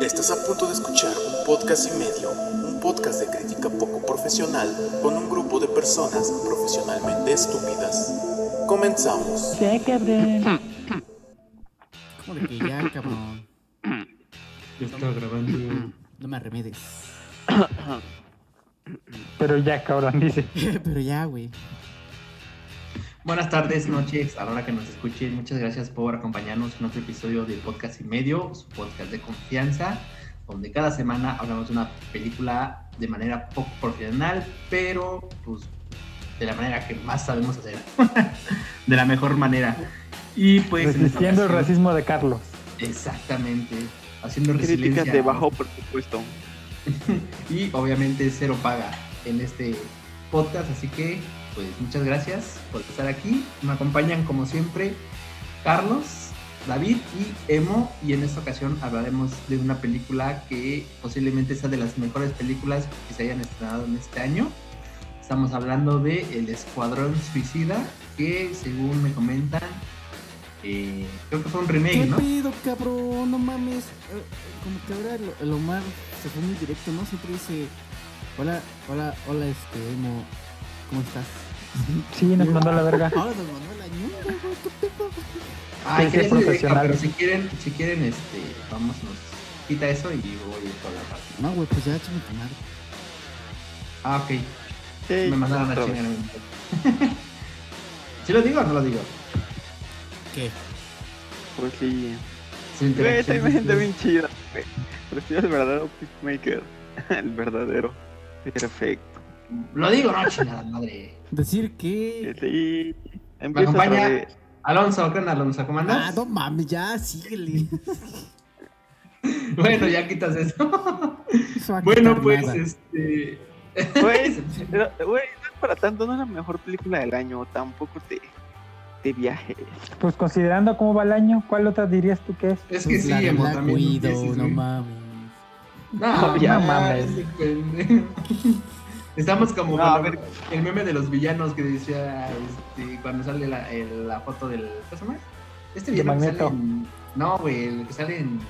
Estás a punto de escuchar un podcast y medio, un podcast de crítica poco profesional con un grupo de personas profesionalmente estúpidas. Comenzamos. Ya, cabrón. ¿Cómo de que ya, cabrón? Ya estaba grabando. No me arremedes. Pero ya, cabrón, dice. Pero ya, güey. Buenas tardes, noches, a la hora que nos escuchen. Muchas gracias por acompañarnos en otro episodio de Podcast y Medio, su podcast de confianza, donde cada semana hablamos de una película de manera poco profesional, pero pues de la manera que más sabemos hacer. de la mejor manera. Y pues. Resistiendo el racismo de Carlos. Exactamente. Haciendo Críticas de bajo presupuesto. y obviamente cero paga en este podcast, así que pues muchas gracias por estar aquí. Me acompañan como siempre Carlos, David y Emo y en esta ocasión hablaremos de una película que posiblemente sea de las mejores películas que se hayan estrenado en este año. Estamos hablando de El Escuadrón Suicida, que según me comentan, eh, creo que fue un remake, ¿Qué ¿no? pedo, cabrón? No mames. Eh, Como que ahora el, el Omar se fue muy directo, ¿no? Siempre dice: Hola, hola, hola, este, Emo. ¿Cómo estás? Sí, nos mandó la verga. Ahora nos mandó la ñunga, güey. ¿Qué pedo? Ay, se profesional. pero si quieren, si quieren, este, vamos, nos quita eso y voy a toda la parte. No, güey, pues ya, chingue tu madre. Ah, ok. Sí, Me mandaron a chingar. ¿Sí lo digo o no lo digo? ¿Qué? Pues sí. Güey, interacción. imagen está bien chida, güey. Prefiero el verdadero Peacemaker. El verdadero. Perfecto. Lo digo, no, chingada madre. Decir que. Sí. Me acompaña. Alonso, ¿qué onda, Alonso? ¿Cómo Ah, andas? no mames, ya, síguele. Bueno, ya quitas eso. Bueno, pues, nada. este. Güey, pero, güey, no es para tanto, no es la mejor película del año, tampoco de, de viajes. Pues considerando cómo va el año, ¿cuál otra dirías tú que es? Es que Pues sí, la Emo, Black también. Empieces, no mames. No, ya no mames. mames. Estamos como No, ver. el meme de los villanos que decía este, cuando sale la, el- la foto del. ¿Qué se llama? Este villano que sale en, No, güey, el que sale en,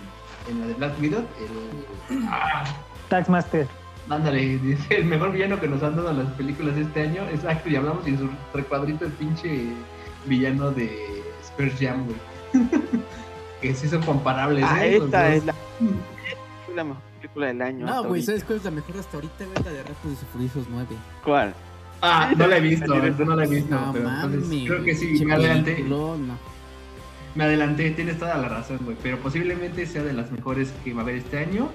en la de Black Widow. El. Ah, Taxmaster. ándale, dice, el mejor villano que nos han dado las películas este año. Exacto, y hablamos y en su recuadrito el pinche villano de Space Jam, güey. que sí son comparables, Ah, ¿eh? Esta dos. es la, es la mejor película del año. No, güey. ¿sabes cuál es la mejor hasta ahorita, güey? La de Rápidos y Furiosos 9. ¿Cuál? Ah, no la he visto, no la he visto. No pero entonces creo que sí, me adelanté. Me adelanté, tienes toda la razón, güey. Pero posiblemente sea de las mejores que va a haber este año.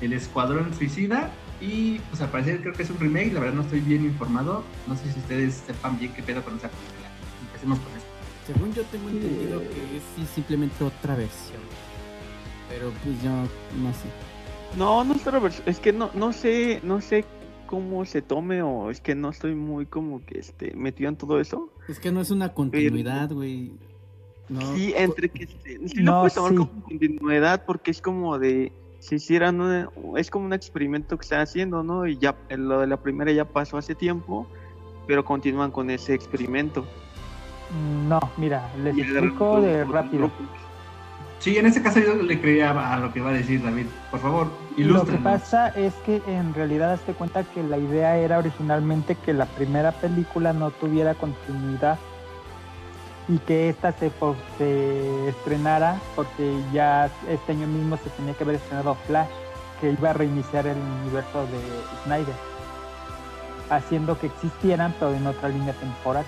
El Escuadrón Suicida. Y pues al parecer creo que es un remake. La verdad no estoy bien informado. No sé si ustedes sepan bien qué pedo con esa película. Empecemos con esto. Según yo tengo entendido que es simplemente otra versión. Pero pues yo no sé. No, no es otra versión. Es que no, no sé, no sé cómo se tome o es que no estoy muy como que este metido en todo eso. Es que no es una continuidad, güey. No. Sí, entre que se- sí No, lo puedes tomar sí. como continuidad porque es como de si hicieran una- es como un experimento que están haciendo, ¿no? Y ya lo de la primera ya pasó hace tiempo, pero continúan con ese experimento. No, mira, les Y explico de rápido. grupo. Sí, en ese caso yo le creía a lo que va a decir David. Por favor, Lo que ilústrenos. pasa es que en realidad hazte cuenta que la idea era originalmente que la primera película no tuviera continuidad y que esta se, se estrenara porque ya este año mismo se tenía que haber estrenado Flash, que iba a reiniciar el universo de Snyder, haciendo que existieran pero en otra línea temporal.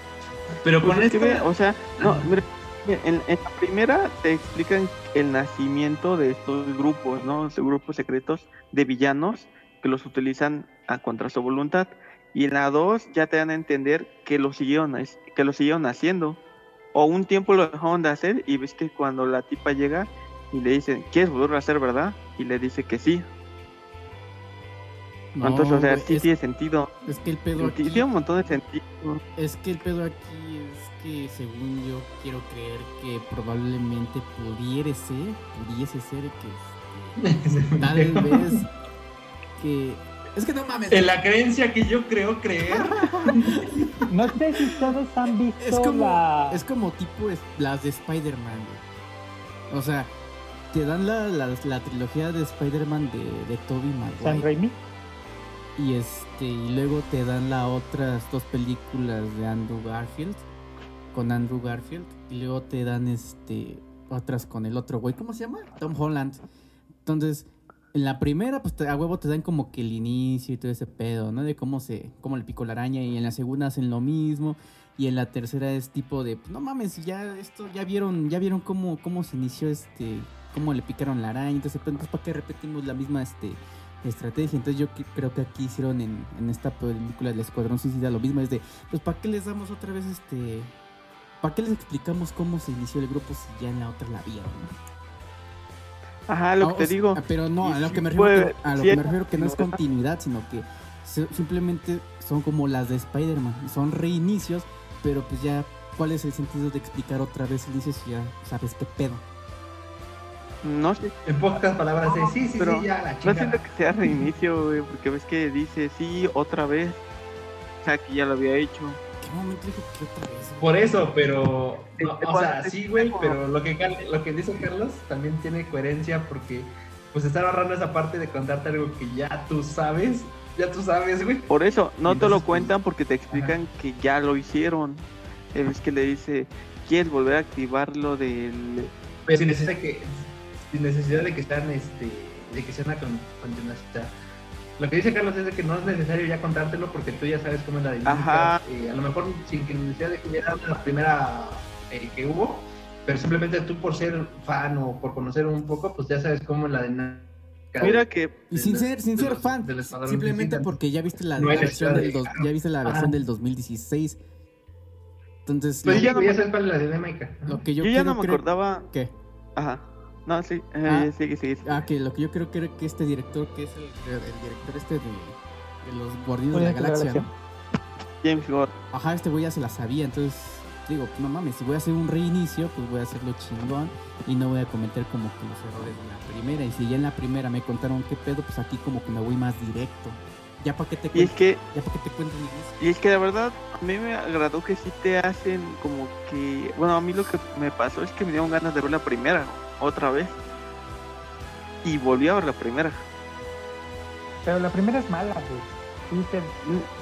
Pero Pues con es que, esto. mira, o sea, no, mira, en, en la primera te explican el nacimiento de estos grupos, ¿no? Estos grupos secretos de villanos que los utilizan a contra su voluntad. Y en la 2 ya te dan a entender que lo siguieron, que lo siguieron haciendo. O un tiempo lo dejaron de hacer y ves que cuando la tipa llega y le dicen, ¿quieres volverlo a hacer, verdad? Y le dice que sí. No, Entonces, o sea, sí es, tiene sentido. es que el pedo aquí. Tiene un montón de sentido. Es que el pedo aquí que según yo quiero creer que probablemente pudiera ser, pudiese ser que este, tal vez que es que no mames. En la creencia que yo creo creer. No sé si ustedes han visto Es como la... es como tipo es- las de Spider-Man. O sea, te dan la, la, la trilogía de Spider-Man de, de Tobey Maguire. San Raimi. Y este, y luego te dan las otras dos películas de Andrew Garfield. Con Andrew Garfield. Y luego te dan este. otras con el otro güey. ¿Cómo se llama? Tom Holland. Entonces, en la primera, pues a huevo te dan como que el inicio y todo ese pedo, ¿no? De cómo se, cómo le picó la araña. Y en la segunda hacen lo mismo. Y en la tercera es tipo de, pues, no mames, ya esto, ya vieron, ya vieron cómo, cómo se inició este, cómo le picaron la araña. Entonces, pues, ¿para qué repetimos la misma este estrategia? Entonces yo creo que aquí hicieron en, en esta película del Escuadrón Suicida lo mismo, es de, pues ¿para qué les damos otra vez este, para qué les explicamos cómo se inició el grupo si ya en la otra la vieron? ¿no? Ajá, lo Ah, que o te sea, digo. ah, Pero no, a lo que me refiero, puede- que- a lo que me refiero que no es continuidad. sino que simplemente son como las de Spider-Man, son reinicios, pero pues ya, ¿cuál es el sentido de explicar otra vez el inicio si ya sabes qué pedo? No sé, En pocas palabras, es, sí, sí, pero sí, ya la no siento que sea reinicio, güey, porque ves que dice sí otra vez. O sea, que ya lo había hecho. ¿Qué momento dijo que otra vez? güey? Por eso, pero. no, te o sea, sí, güey, pero lo que, lo que dice Carlos también tiene coherencia porque pues están ahorrando esa parte de contarte algo que ya tú sabes. Ya tú sabes, güey. Por eso, no te lo pues, cuentan porque te explican que ya lo hicieron. Ves que le dice, ¿quieres volver a activar lo del... Pero sin necesidad de que, sin necesidad de que sean este, de que sea una con- continuación. Lo que dice Carlos es de que no es necesario ya contártelo porque tú ya sabes cómo es la dinámica. Ajá. Eh, a lo mejor sin que necesidad de que hubiera la primera eh, que hubo, pero simplemente tú por ser fan o por conocer un poco, pues ya sabes cómo es la dinámica. Mira que Y sin ser, sin ser los- fan, simplemente porque ya viste la, No la hay versión del de- dos- ya viste la versión Ajá. del 2016. Entonces, Pues lo, ya no ya sabes cuál es la dinámica. lo que yo, yo, ya no me acordaba... ¿Qué? Ajá. No, sí, eh, Ah. sigue, sigue, sigue. Ah, que lo que yo creo que era que este director, que es el, el director este de, de los Guardianes de la Galaxia. ¿no? James Gore. Ajá, este güey ya se la sabía, entonces digo, pues, no mames, si voy a hacer un reinicio, pues voy a hacerlo chingón y no voy a cometer como que los errores de la primera. Y si ya en la primera me contaron qué pedo, pues aquí como que me voy más directo. Ya para que te Y es que, ya para que te inicio. y es que la verdad, a mí me agradó que sí te hacen como que... Bueno, a mí lo que me pasó es que me dieron ganas de ver la primera, otra vez. Y volví a ver la primera. Pero la primera es mala, güey. Sí,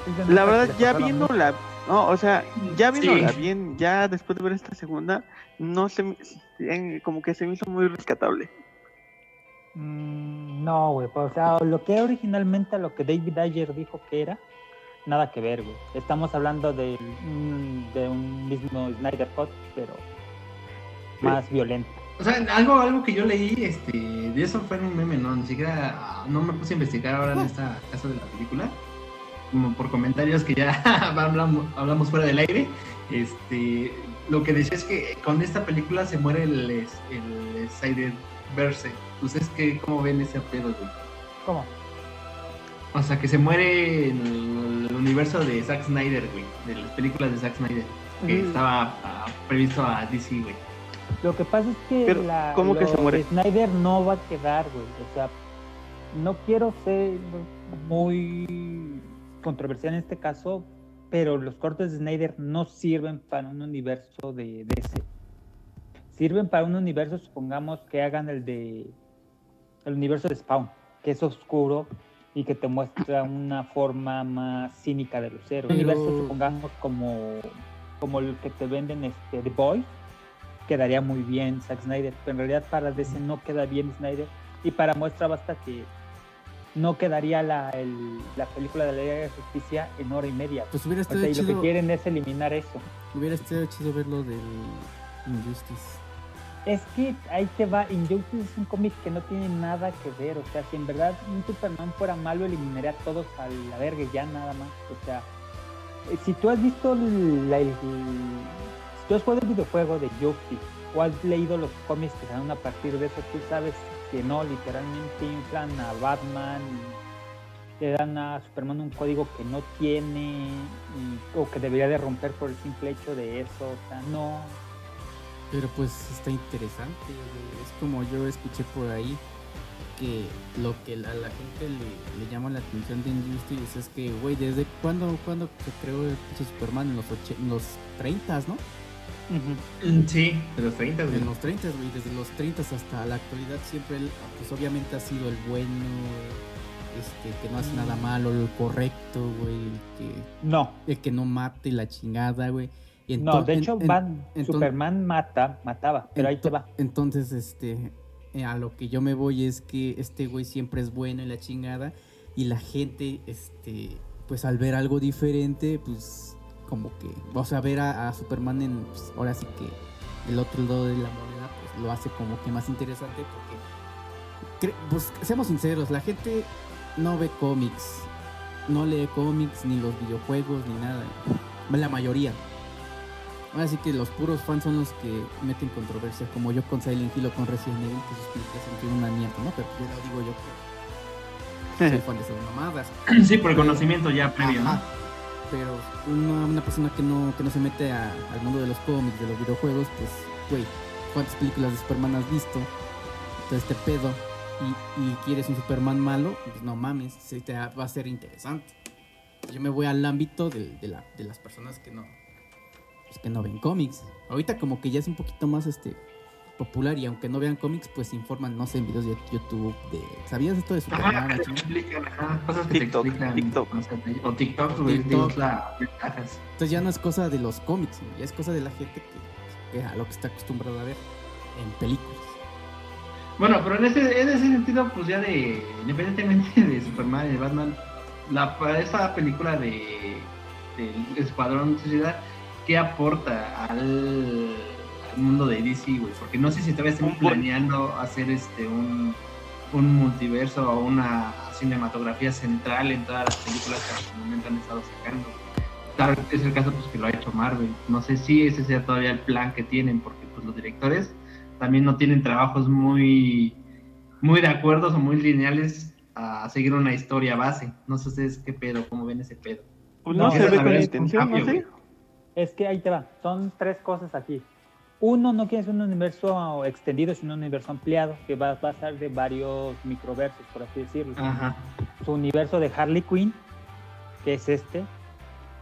sí La verdad, ya viéndola, no, o sea, ya viéndola Sí. bien, ya después de ver esta segunda, no se me, como que se me hizo muy rescatable. Mm, no, güey, pues, o sea, lo que era originalmente lo que David Ayer dijo que era, nada que ver, güey. Estamos hablando de, un- de un mismo Snyder Cut, pero más violento. O sea, algo, algo que yo leí, este, de eso fue en un meme, no, ni siquiera, ah, no me puse a investigar ahora en esta casa de la película, como por comentarios que ya hablamos, hablamos fuera del aire, este, lo que decía es que con esta película se muere el, el Snyderverse. ¿Ustedes qué, cómo ven ese pedo, güey? ¿Cómo? O sea, que se muere el, el universo de Zack Snyder, güey, de las películas de Zack Snyder, que Mm. estaba ah, previsto a DC, güey. Lo que pasa es que, Pero, la, ¿cómo que se muere? de Snyder no va a quedar, güey. O sea, no quiero ser muy controversial en este caso, pero los cortes de Snyder no sirven para un universo de DC. Sirven para un universo, supongamos que hagan el de el universo de Spawn, que es oscuro y que te muestra una forma más cínica de los héroes. Un universo, supongamos, como, como el que te venden este, The Boys, quedaría muy bien Zack Snyder, pero en realidad para DC no queda bien Snyder y para muestra basta que no quedaría la, el- la película de la Liga de Justicia en hora y media. Pues hubiera O estado sea, y lo que chido, quieren es eliminar eso. hubiera estado chido ver lo del Injustice. Es que ahí te va, Injustice es un cómic que no tiene nada que ver, o sea, si en verdad un Superman fuera malo, eliminaría a todos a la verga ya nada más, o sea, si tú has visto la- el, tú has jugado el videojuego de Justice o has leído los cómics que dan a partir de eso, tú sabes que no, literalmente inflan a Batman y le dan a Superman un código que no tiene y- o que debería de romper por el simple hecho de eso, o sea, no, Pero pues está interesante. Es como yo escuché por ahí que lo que a la gente le, llama la atención de Injustice es que, güey, ¿desde cuándo, cuándo se creó el Superman? En los, en los 30, ¿no? Mm, Sí, de los 30, güey. En los 30, güey, desde los 30 hasta la actualidad siempre él, pues obviamente ha sido el bueno, este, que no hace nada malo, el correcto, güey, el que, No, el que no mate la chingada, güey. Y no, de hecho, en- Van- Superman mata, mataba, pero ahí te va. Entonces, este, eh, a lo que yo me voy es que este güey siempre es bueno y la chingada. Y la gente, este, pues al ver algo diferente, pues como que, o sea, ver a, a Superman en, pues, ahora sí que el otro lado de la moneda, pues lo hace como que más interesante porque, pues seamos sinceros, la gente no ve cómics, no lee cómics, ni los videojuegos, ni nada. La mayoría. Ahora sí que los puros fans son los que meten controversia, como yo con Silent Hill o con Resident Evil, que sus películas son una mierda, ¿no? Pero ya lo digo yo que soy fan de esas mamadas. Sí, por el conocimiento ya previo, ¿no? Pero una, una persona que no, que no se mete al mundo de los cómics, de los videojuegos, pues, güey, ¿cuántas películas de Superman has visto? Todo este pedo. Y, quieres un Superman malo, pues no mames, se te va a ser interesante. Yo me voy al ámbito de, de la- de las personas que no, pues, que no ven cómics. Ahorita como que ya es un poquito más este popular y aunque no vean cómics, pues se informan, no sé, en videos de YouTube de... ¿Sabías esto de Superman? Ajá, te explican, ajá, cosas que TikTok, te explican. TikTok. O TikTok, güey, TikTok. la ventajas. Entonces ya no es cosa de los cómics, ¿no? ya es cosa de la gente que, que a lo que está acostumbrado a ver en películas. Bueno, pero en ese, en ese sentido, pues ya de, independientemente de Superman y de Batman, la, esa película de del Escuadrón Suicida, ¿qué aporta al mundo de DC, güey? Porque no sé si todavía por- planeando hacer este un, un multiverso o una cinematografía central en todas las películas que hasta el momento han estado sacando. Tal vez es el caso pues que lo ha hecho Marvel. No sé si ese sea todavía el plan que tienen, porque pues los directores también no tienen trabajos muy, muy de acuerdo o muy lineales a seguir una historia base. No sé ustedes qué pedo, cómo ven ese pedo. Pues No, no, se ve la con intención, ¿no güey. Es que ahí te va, son tres cosas aquí. Uno, no quieres un universo extendido, sino un universo ampliado, que va, a ser de varios microversos, por así decirlo. Ajá. Su universo de Harley Quinn, que es este.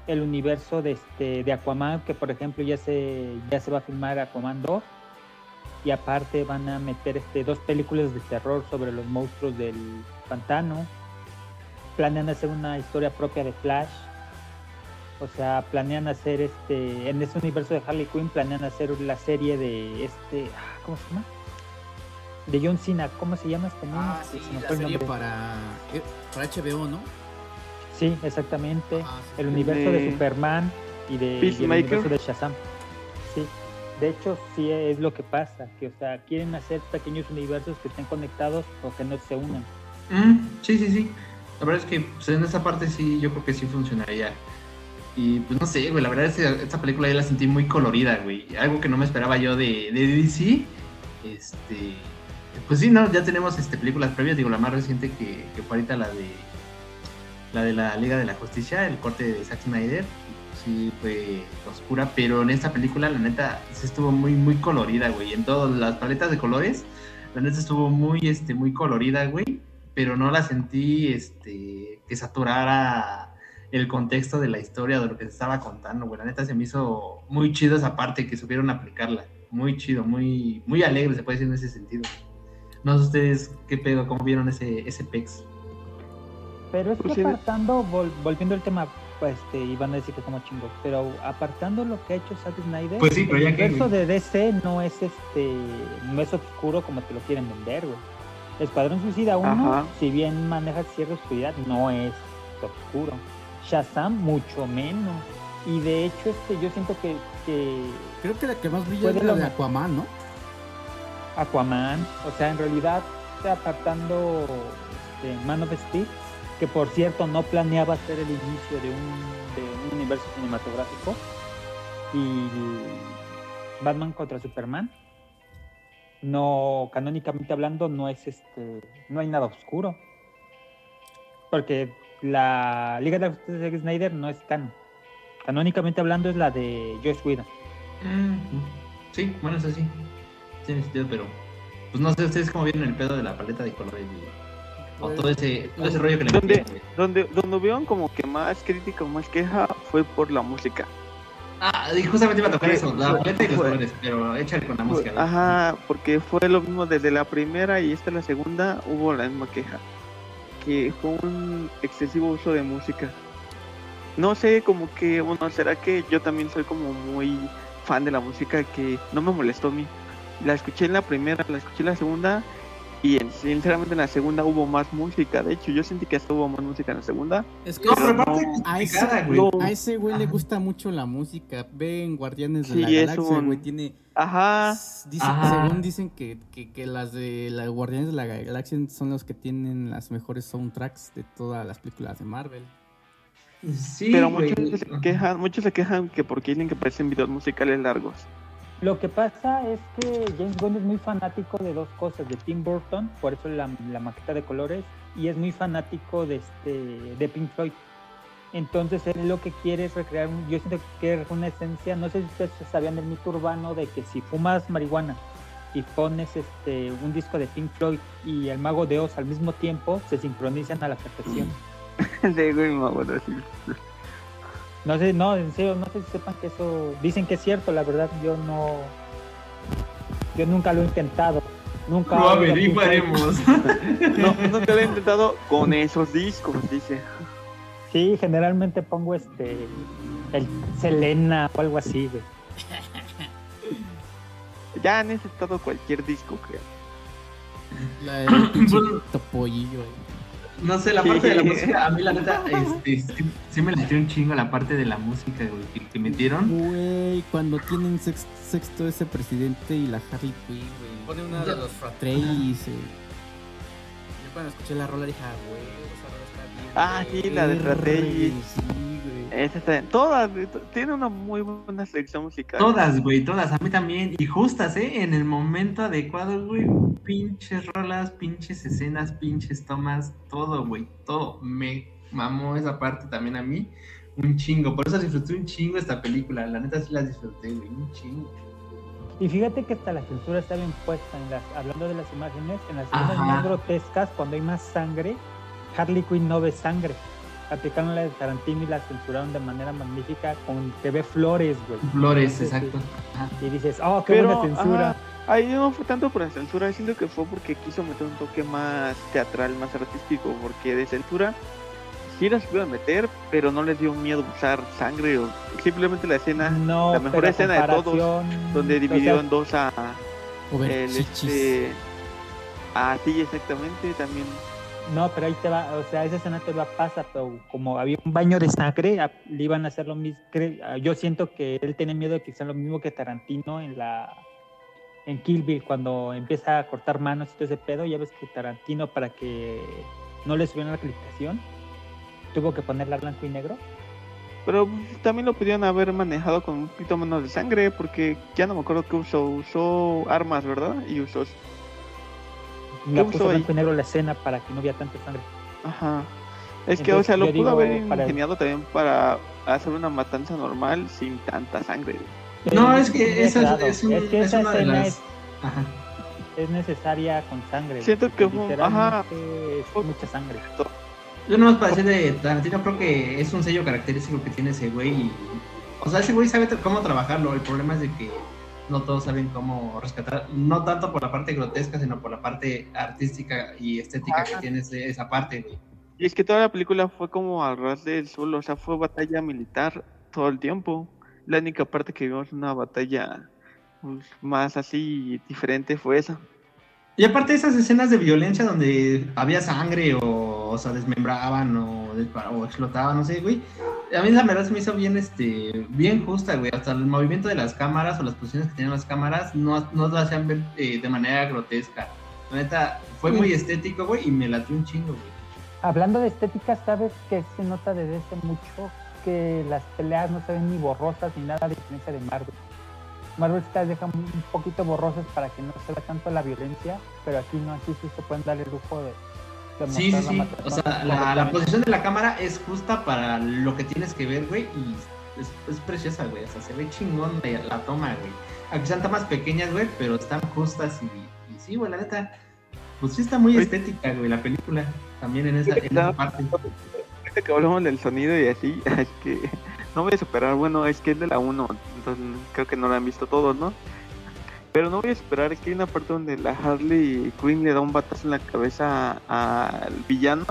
El universo de, este, de Aquaman, que por ejemplo ya se, ya se va a filmar Aquaman 2. Y aparte van a meter este, dos películas de terror sobre los monstruos del pantano. Planean hacer una historia propia de Flash. O sea, planean hacer este. En ese universo de Harley Quinn, planean hacer la serie de este. ah, ¿Cómo se llama? De John Cena. ¿Cómo se llama este niño? Ah, Se sí, me la serie nombre. para, eh, para HBO, ¿no? Sí, exactamente. Ah, sí. el universo de, de Superman y de y el universo de Shazam. Sí. De hecho, sí es lo que pasa, que o sea, quieren hacer pequeños universos que estén conectados o que no se unan. Mm, sí, sí, sí. La verdad es que pues, en esa parte sí, yo creo que sí funcionaría. Y pues no sé, güey, la verdad es que esta película ya la sentí muy colorida, güey. Algo que no me esperaba yo de, de DC. Este. Pues sí, no, ya tenemos este, películas previas, digo, la más reciente que, que fue ahorita la de. La de la Liga de la Justicia, el corte de Zack Snyder. Sí, fue oscura, pero en esta película, la neta, sí estuvo muy, muy colorida, güey. En todas las paletas de colores, la neta estuvo muy, este, muy colorida, güey pero no la sentí este, que saturara el contexto de la historia, de lo que se estaba contando, güey. La neta se me hizo muy chido esa parte que supieron aplicarla. Muy chido, muy, muy alegre, se puede decir en ese sentido. No sé ustedes qué pedo, cómo vieron ese, ese pex. Pero es que Pues sí, apartando, vol- volviendo al tema, pues este, iban a decir que como chingo, pero apartando lo que ha hecho Zack Snyder, Pues sí, pero el que, universo de DC no es este, no es oscuro como te lo quieren vender, güey. Escuadrón Suicida 1, Ajá. si bien maneja cierta oscuridad, no es oscuro. Shazam, mucho menos. Y de hecho, este, yo siento que, que Creo que la que más brilla es la de Aquaman, ¿no? Aquaman, o sea, en realidad, apartando este, Man of Steel, que por cierto no planeaba ser el inicio de un, de un universo cinematográfico, y Batman contra Superman, no, canónicamente hablando, no es este, no hay nada oscuro, porque la Liga de la Justicia de Zack Snyder no es canon. Canónicamente hablando es la de Josh Whedon. Mm, sí, bueno, eso sí. Tiene sentido, pero. Pues no sé ustedes cómo vieron el pedo de la paleta de colores, güey. O todo ese, todo ese rollo que le güey. Donde, donde vieron como que más crítica o más queja fue por la música. Ah, y justamente iba a tocar eso, la paleta y los fue- colores, pero échale con la música. güey. Ajá, porque fue lo mismo desde la primera y esta la segunda hubo la misma queja, que fue un excesivo uso de música. No sé, como que, bueno, será que yo también soy como muy fan de la música que no me molestó a mí. La escuché en la primera, la escuché en la segunda y en- sinceramente en la segunda hubo más música. De hecho, yo sentí que hasta hubo más música en la segunda. Es que No, pero a ese- no. a ese güey le gusta mucho la música. Ven Guardianes de Sí, la Galaxia, un- güey. Tiene. Ajá, según dicen que, que, que las de las Guardianes de la Galaxia son los que tienen las mejores soundtracks de todas las películas de Marvel. Sí, pero güey. muchos se quejan, muchos se quejan que porque dicen que parecen videos musicales largos. Lo que pasa es que James Gunn es muy fanático de dos cosas, de Tim Burton, por eso la, la maqueta de colores, y es muy fanático de, este, de Pink Floyd. Entonces él lo que quiere es recrear, un- yo siento que quiere una esencia, no sé si ustedes sabían del mito urbano de que si fumas marihuana y pones este un disco de Pink Floyd y el Mago de Oz al mismo tiempo, se sincronizan a la perfección. No sé, no, en serio, no sé si sepan que eso, dicen que es cierto, la verdad yo no, yo nunca lo he intentado, nunca. Lo averiguaremos. No, nunca lo he intentado con esos discos, dice. Sí, generalmente pongo este, el Selena o algo así, güey. Ya han necesitado cualquier disco, creo. La del pinche topollillo. güey. No sé, la parte de la música, a mí la neta, este, sí, sí me latió un chingo la parte de la música, güey, que, que metieron. Güey, cuando tienen sex- sexto ese presidente y la Harley Quinn, güey. Pone una de los Fratrellis. Cuando escuché la rola dije, ah, güey, esa rola está bien. Ah, sí, la de. Esa está, todas, tiene una muy buena selección musical. Todas, güey, todas, a mí también. Y justas, ¿eh? En el momento adecuado, güey. Pinches rolas, pinches escenas, pinches tomas, todo, güey, todo. Me mamó esa parte también a mí. Un chingo. Por eso disfruté un chingo esta película. La neta sí la disfruté, güey, un chingo. Y fíjate que hasta la censura está bien puesta, en las, hablando de las imágenes, en las escenas Ajá. más grotescas, cuando hay más sangre, Harley Quinn no ve sangre. Aplicaron la de Tarantino y la censuraron de manera magnífica con que ve flores, güey. Flores, exacto. Ajá. Y dices, oh, qué Pero, buena censura. ajá, ahí no fue tanto por la censura, siento que fue porque quiso meter un toque más teatral, más artístico, porque de censura sí las iba a meter, pero no les dio miedo usar sangre o simplemente la escena No, la mejor pero a escena de todos, donde o dividió sea, en dos a O ver el este ah sí exactamente también No, pero ahí te va, o sea, esa escena te va pasa, pero como había un baño de sangre, a- le iban a hacer lo mismo. cre- Yo siento que él tiene miedo de que sea lo mismo que Tarantino en la en Kill Bill cuando empieza a cortar manos y todo ese pedo. Ya ves que Tarantino para que no le subieran la calificación tuvo que ponerla blanco y negro. pero también lo pudieron haber manejado con un poquito menos de sangre porque ya no me acuerdo qué usó usó armas verdad y usó La ¿Qué puso blanco y negro la escena para que no hubiera tanta sangre. ajá es que o sea lo pudo digo, haber para- ingeniado también para hacer una matanza normal sin tanta sangre No, es que esa es, un- es que es esa una de las. es, Ajá. es necesaria con sangre. Siento que porque fue- ajá. literalmente es Fue- mucha sangre. Yo no para decir de Tarantino, creo que es un sello característico que tiene ese güey. y- o sea, ese güey sabe cómo trabajarlo. El problema es de que no todos saben cómo rescatar, no tanto por la parte grotesca, sino por la parte artística y estética que tiene ese- esa parte, güey. y es que toda la película fue como al ras del suelo o sea fue batalla militar todo el tiempo la única parte que vimos una batalla pues, más así diferente fue esa Y aparte esas escenas de violencia donde había sangre o, o sea, desmembraban o, o explotaban, no sé, güey. A mí la verdad se me hizo bien, este, bien justa, güey. Hasta el movimiento de las cámaras o las posiciones que tenían las cámaras no, no lo hacían ver eh, de manera grotesca. La neta, fue muy estético, güey, y me latió un chingo, güey. Hablando de estética, ¿sabes que se nota desde hace mucho que las peleas no se ven ni borrosas ni nada de diferencia de Marvel? Marvel se las deja un poquito borrosas para que no se vea tanto la violencia, pero aquí no, aquí sí se pueden dar el lujo de Sí, sí, sí. O sea, la, posición de la cámara es justa para lo que tienes que ver, güey, y es, es preciosa, güey. O sea, se ve chingón la, la toma, güey. Aunque sean tomas pequeñas, güey, pero están justas y, y sí, güey, la neta. Pues sí está muy Oye. estética, güey, la película. También en esa, en esa parte. Ahorita que hablamos del sonido y así, es que no voy a superar, bueno, es que es de la 1, entonces creo que no la han visto todos, ¿no? Pero no voy a esperar, que hay una parte donde la Harley Quinn le da un batazo en la cabeza al villano.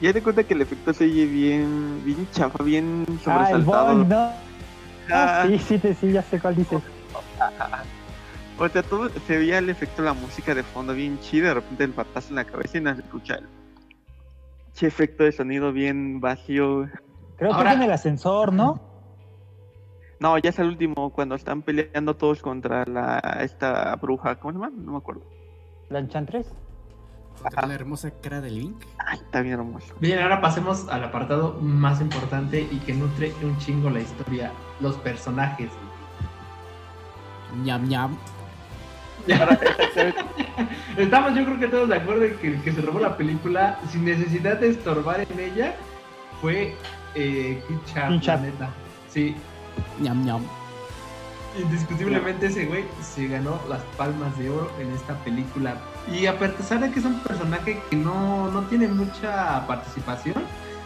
Y ya te cuenta que el efecto se oye bien, bien chafa, bien Ah, el sobresaltado. Bond, ¿no? Ah, Sí, sí, sí, sí, ya sé cuál dices. O sea, todo se veía el efecto de la música de fondo bien chido, de repente el batazo en la cabeza y no se escucha el che efecto de sonido bien vacío. Creo Ahora- que es en el ascensor, ¿no? No, ya es el último, cuando están peleando todos contra la esta bruja, ¿cómo se llama? No me acuerdo. La Enchantress. Contra la hermosa cara de Link. Ay, está bien hermoso. Bien, ahora pasemos al apartado más importante y que nutre un chingo la historia, los personajes. ñam ñam. Estamos yo creo que todos de acuerdo en que el que se robó la película sin necesidad de estorbar en ella fue eh, Kit la neta. Sí, indiscutiblemente ese güey se ganó las palmas de oro en esta película. Y a pesar de que es un personaje que no, no tiene mucha participación,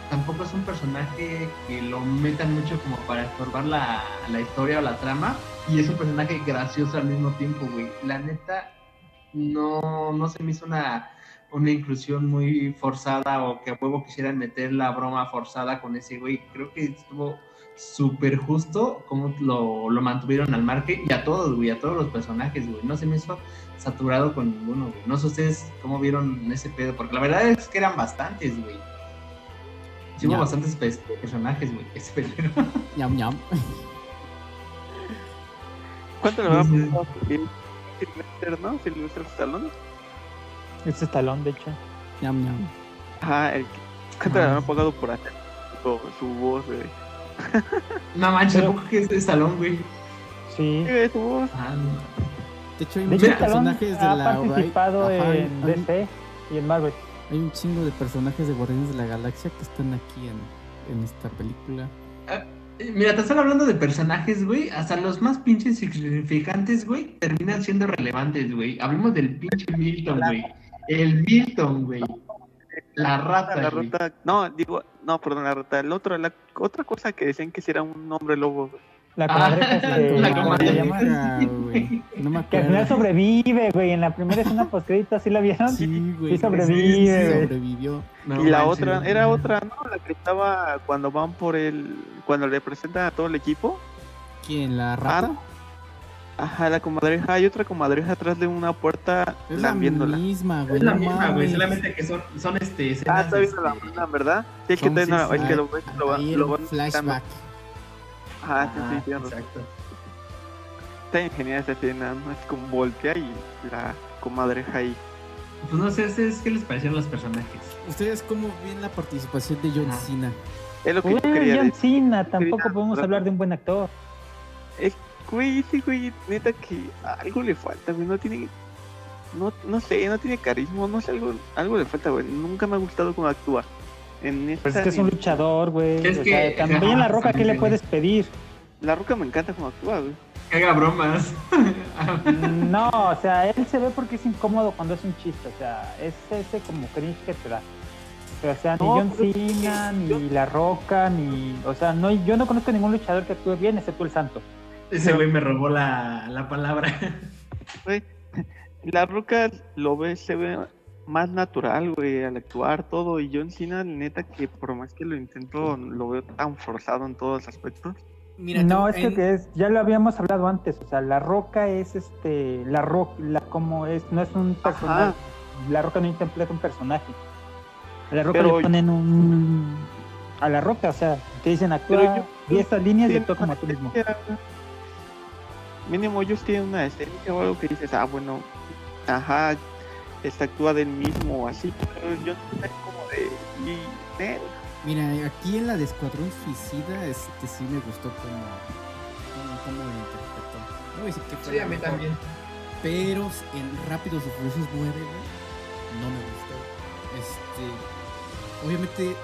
tampoco es un personaje que lo metan mucho como para estorbar la, la historia o la trama. Y es un personaje gracioso al mismo tiempo, güey. La neta, no, no se me hizo una, una inclusión muy forzada o que a huevo quisieran meter la broma forzada con ese güey. Creo que estuvo súper justo como lo, lo mantuvieron al margen y a todos, güey, a todos los personajes, güey. No se me hizo saturado con ninguno, güey. No sé ustedes cómo vieron ese pedo, porque la verdad es que eran bastantes, güey. Sí hubo bastantes pe- personajes, güey. Ese pedo. ñam ñam. ¿Cuánto le va a pasar? Sylvester, ¿no? Sylvester Stallone. Es talón, de hecho. ñam ñam. Ajá, el que- ¿cuánto le habrán pagado por hacer su, su voz, güey? No manches, tampoco que es de salón, güey. Sí. Ah, no. De hecho, hay De muchos hecho, personajes de ha la participado Ajá, en hay- DC y en Marvel. Hay un chingo de personajes de Guardianes de la Galaxia que están aquí en, en esta película. Eh, Mira, te están hablando de personajes, güey. Hasta los más pinches insignificantes, güey, terminan siendo relevantes, güey. Hablemos del pinche Milton, güey. El Milton, güey. La rata, La güey. rata, no, digo, no, perdón, la rata. El otro, la otra cosa que decían que si era un hombre lobo, güey. La Ah, comadreja este, la ¿cómo comadreja. se llama? Comadreja, güey. No me Que al final sobrevive, güey. En la primera escena postcrédito, ¿sí la vieron? Sí, güey. Sí sobrevive, Sí, sobrevivió. No y la otra, era otra, ¿no? La que estaba cuando van por el, cuando le presentan a todo el equipo. ¿Quién? ¿La rata? Ajá, la comadreja, hay otra comadreja atrás de una puerta es la misma, güey. Es la misma, güey. Solamente que son, son este, Ah, está viendo la este, mano, ¿verdad? Sí, es que, es sí. que lo, ves, lo, Ahí lo un flashback. Ajá, sí, sí. Exacto. Está bien genial esa escena, ¿no? Es como voltea y la comadreja ahí. Pues no sé, ¿ustedes qué les parecieron los personajes? ¿Ustedes cómo ven la participación de John Ah. Cena? Es lo que yo Uy, quería John decir. Cena, tampoco Quería- podemos hablar de un buen actor. Güey, ese güey, neta que algo le falta, güey. No tiene. No, no sé, no tiene carisma, no sé, algo, algo le falta, güey. Nunca me ha gustado cómo actúa. En esta, Pues es que es un luchador, güey. Es O que- sea, también la roca, ¿qué le puedes pedir? La roca me encanta cómo actúa, güey. Que haga bromas. No, o sea, él se ve porque es incómodo cuando es un chiste. O sea, es ese como cringe que te da. Pero, o sea, ni No, John pero Cena, ni yo- La Roca, ni. O sea, no, yo no conozco ningún luchador que actúe bien, excepto el Santo. Ese güey me robó la, la palabra. Güey, la roca lo ve, se ve más natural, güey, al actuar todo. Y John Cena, neta, que por más que lo intento, lo veo tan forzado en todos los aspectos. Mira, no, es que, en- que es, ya lo habíamos hablado antes. O sea, La Roca es este. La Roca, la, como es, no es un personaje. La Roca no interpreta un personaje. A La Roca Pero- le ponen un. A La Roca, o sea, te dicen actúa yo- 10 líneas y actúa como tú mismo. Mínimo ellos tienen una estética o algo que dices, ah, bueno, ajá, este actúa del mismo o así, pero yo no sé como de... Y, eh, Mira, aquí en la de Escuadrón Suicida, este sí me gustó como, como, como lo interpretó. No voy a decir que fue la mejor, Pero en Rápidos y Furiosos 9, güey, no me gustó. Este, obviamente,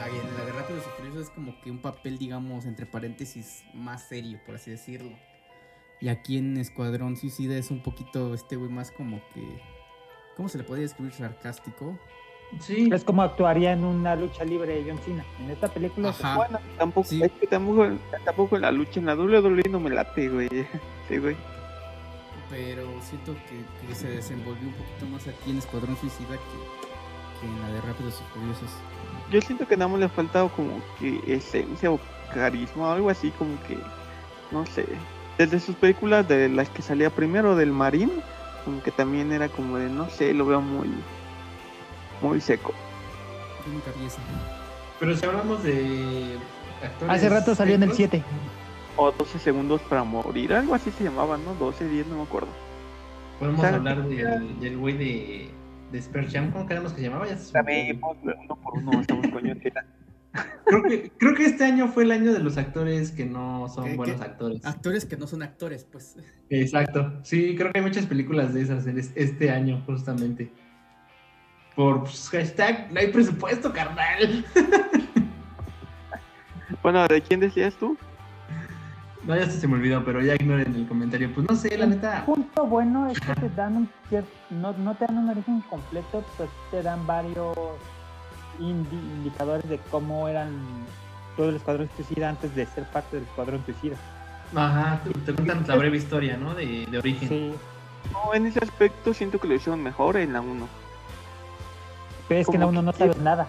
ahí en la de Rápidos y Furiosos es como que un papel, digamos, entre paréntesis, más serio, por así decirlo. Y aquí en Escuadrón Suicida es un poquito, este güey, más como que, ¿cómo se le podría describir? Sarcástico. Sí. Es como actuaría en una lucha libre John Cena. En esta película Ajá. Bueno, tampoco, Sí. es que tampoco, tampoco la lucha en la WWE no me late, güey. Sí, güey. Pero siento que, que se desenvolvió un poquito más aquí en Escuadrón Suicida que, que en la de Rápidos y Furiosos. Yo siento que nada más le ha faltado como que esencia o carisma o algo así, como que, no sé. Desde sus películas de las que salía primero del Marín, como que también era como de, no sé, lo veo muy, muy seco. Yo nunca vi esa. Pero si hablamos de actores. Hace rato salió en el secos, 7. O 12 segundos para morir, algo así se llamaba, ¿no? 12, 10, no me acuerdo. Podemos ¿Sabe hablar del del güey de, de Space Jam. ¿Cómo queremos que se llamaba? Ya se supo. pues, uno por uno, estamos coño. Creo, que, creo que este año fue el año de los actores que no son ¿Qué- buenos qué? actores. Actores que no son actores, pues. Exacto. Sí, creo que hay muchas películas de esas en es- este año, justamente. Por pues, hashtag, no hay presupuesto, carnal. Bueno, ¿de quién decías tú? No, ya se me olvidó, pero ya ignoren el comentario. Pues no sé, la neta. punto bueno es que te dan un cierto, no, no te dan un origen completo, pero sí te dan varios indi- indicadores de cómo eran todo el escuadrón suicida antes de ser parte del escuadrón suicida. Ajá, te, cuentan la breve historia, ¿no? De, de origen. Sí, No, en ese aspecto siento que lo hicieron mejor en la 1. pero es que en la Como uno no que- sabes nada.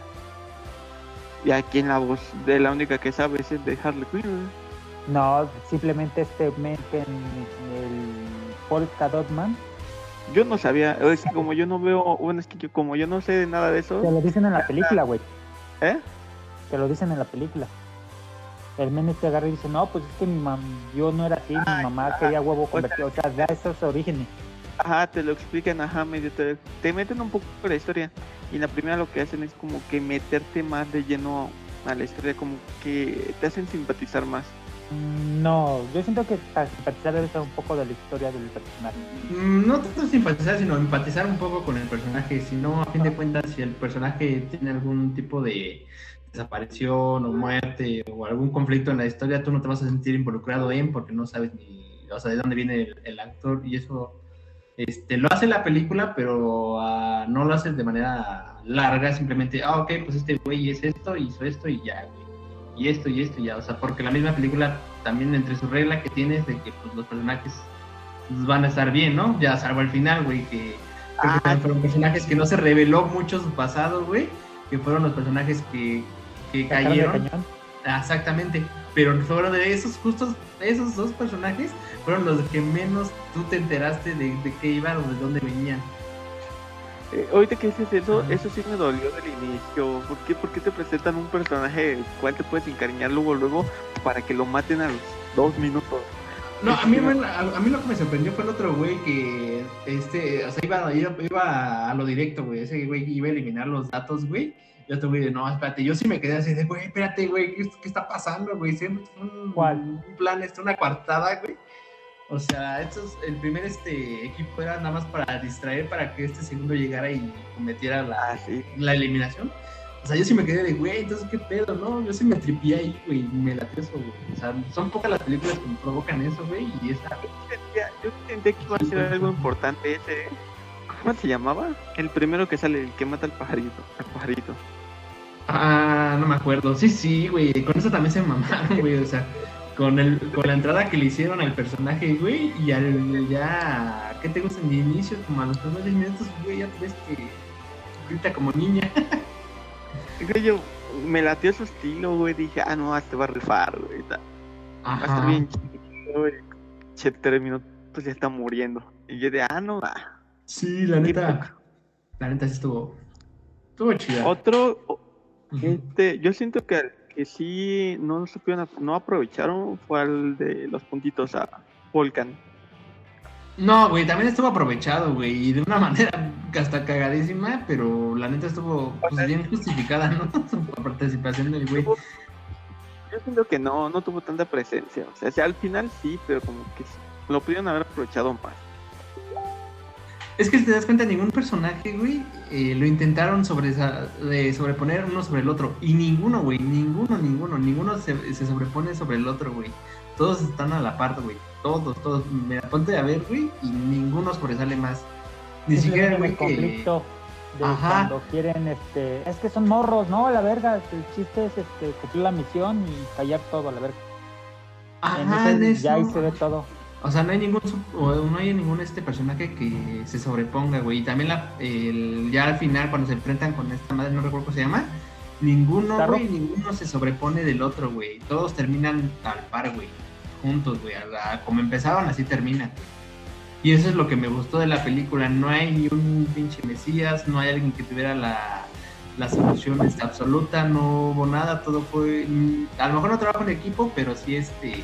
Y aquí en la voz de la única que sabes es de Harley Quinn. No, simplemente este meten el Polka Dotman. Yo no sabía, es que como yo no veo, bueno, es que yo- como yo no sé de nada de eso, Te lo dicen en la película, güey. ¿eh? Te lo dicen en la película. El men este agarra y dice, no, pues es que mi mam yo no era así, mi mamá quería huevo convertido. O sea, da esos orígenes. Ajá, te lo explican, ajá, medio te, te meten un poco por la historia. Y la primera lo que hacen es como que meterte más de lleno a la historia, como que te hacen simpatizar más. No, yo siento que para simpatizar debe ser un poco de la historia del personaje. Mm, No tanto simpatizar, sino empatizar un poco con el personaje. Si no, a fin de cuentas, si el personaje tiene algún tipo de desaparición o muerte o algún conflicto en la historia, tú no te vas a sentir involucrado en porque no sabes ni, o sea, de dónde viene el, el actor y eso este, lo hace la película, pero ah, no lo hace de manera larga, simplemente, ah, ok, pues este güey es esto, hizo esto y ya, güey. Y esto y esto y ya, o sea, porque la misma película también entre su regla que tiene es de que pues, los personajes van a estar bien, ¿no? Ya salvo al final, güey, que también fueron personajes que no se reveló mucho su pasado, güey, que fueron los personajes que, que cayeron. Ah, Exactamente. Pero fueron de esos, justos, esos dos personajes, fueron los que menos tú te enteraste de, de qué iban o de dónde venían. Eh, ahorita que dices eso, eso sí me dolió del inicio. ¿Por qué? ¿Por qué te presentan un personaje del cual te puedes encariñar luego, luego, para que lo maten a los dos minutos? No, a mí, me- a, a mí lo que me sorprendió fue el otro güey que, este, o sea, iba, iba, iba a lo directo, güey. Ese güey iba a eliminar los datos, güey. Y otro güey de, no, espérate, yo sí me quedé así de, güey, espérate, güey, ¿qué, qué está pasando, güey? ¿Sí? Un, ¿Cuál? un plan, esto, una coartada, güey. O sea, estos, el primer este equipo era nada más para distraer para que este segundo llegara y cometiera la, Ah, sí. la eliminación. O sea, yo sí me quedé de, güey, entonces qué pedo, ¿no? Yo sí me tripié ahí, güey, y me late eso, güey. O sea, son pocas las películas que me provocan eso, güey, y esa. Yo sentía, yo sentía que iba a ser algo importante ese. ¿Cómo se llamaba? El primero que sale, el que mata al pajarito. Al pajarito. Ah, no me acuerdo. Sí, sí, güey, con eso también se mamaron, güey, o sea, con, el, con la entrada que le hicieron al personaje, güey, y al ya, ¿qué te gusta en el inicio? Como a los primeros 10 minutos, güey, ya te ves que grita como niña. Güey, yo me latió su estilo, güey. Dije, ah, no, este va a rifar, güey. Va a estar bien chido, güey. Che, tres minutos ya está muriendo. Y yo de, ah, no. ah. Sí, la neta, la neta sí estuvo, estuvo chida. Otro, este, yo siento que que sí no supieron, no aprovecharon fue al de los puntitos a Volcan. No, güey, también estuvo aprovechado, güey, y de una manera hasta cagadísima, pero la neta estuvo pues, bien justificada, ¿no? Su participación del güey. Yo siento que no, no tuvo tanta presencia. O sea, al final sí, pero como que lo pudieron haber aprovechado más. Es que si te das cuenta, ningún personaje, güey, eh, lo intentaron sobre, de sobreponer uno sobre el otro. Y ninguno, güey, ninguno, ninguno, ninguno se, se sobrepone sobre el otro, güey. Todos están a la par, güey. Todos, todos. Mira, ponte a ver, güey, y ninguno sobresale más. Ni siquiera, güey, que... conflicto de Ajá. cuando quieren, este, es que son morros, ¿no? La verga, el chiste es este, cumplir la misión y fallar todo, a la verga. En Ajá, ese en ya ahí se ve todo. O sea, no hay ningún no hay ningún este personaje que se sobreponga, güey. Y también la, el, ya al final, cuando se enfrentan con esta madre, no recuerdo cómo se llama, ninguno, güey, ninguno se sobrepone del otro, güey. Todos terminan al par, güey. Juntos, güey. a la- Como empezaron, así terminan. Y eso es lo que me gustó de la película. No hay ni un pinche mesías, no hay alguien que tuviera la, la solución absoluta, no hubo nada, todo fue... mm, A lo mejor no trabajo en equipo, pero sí este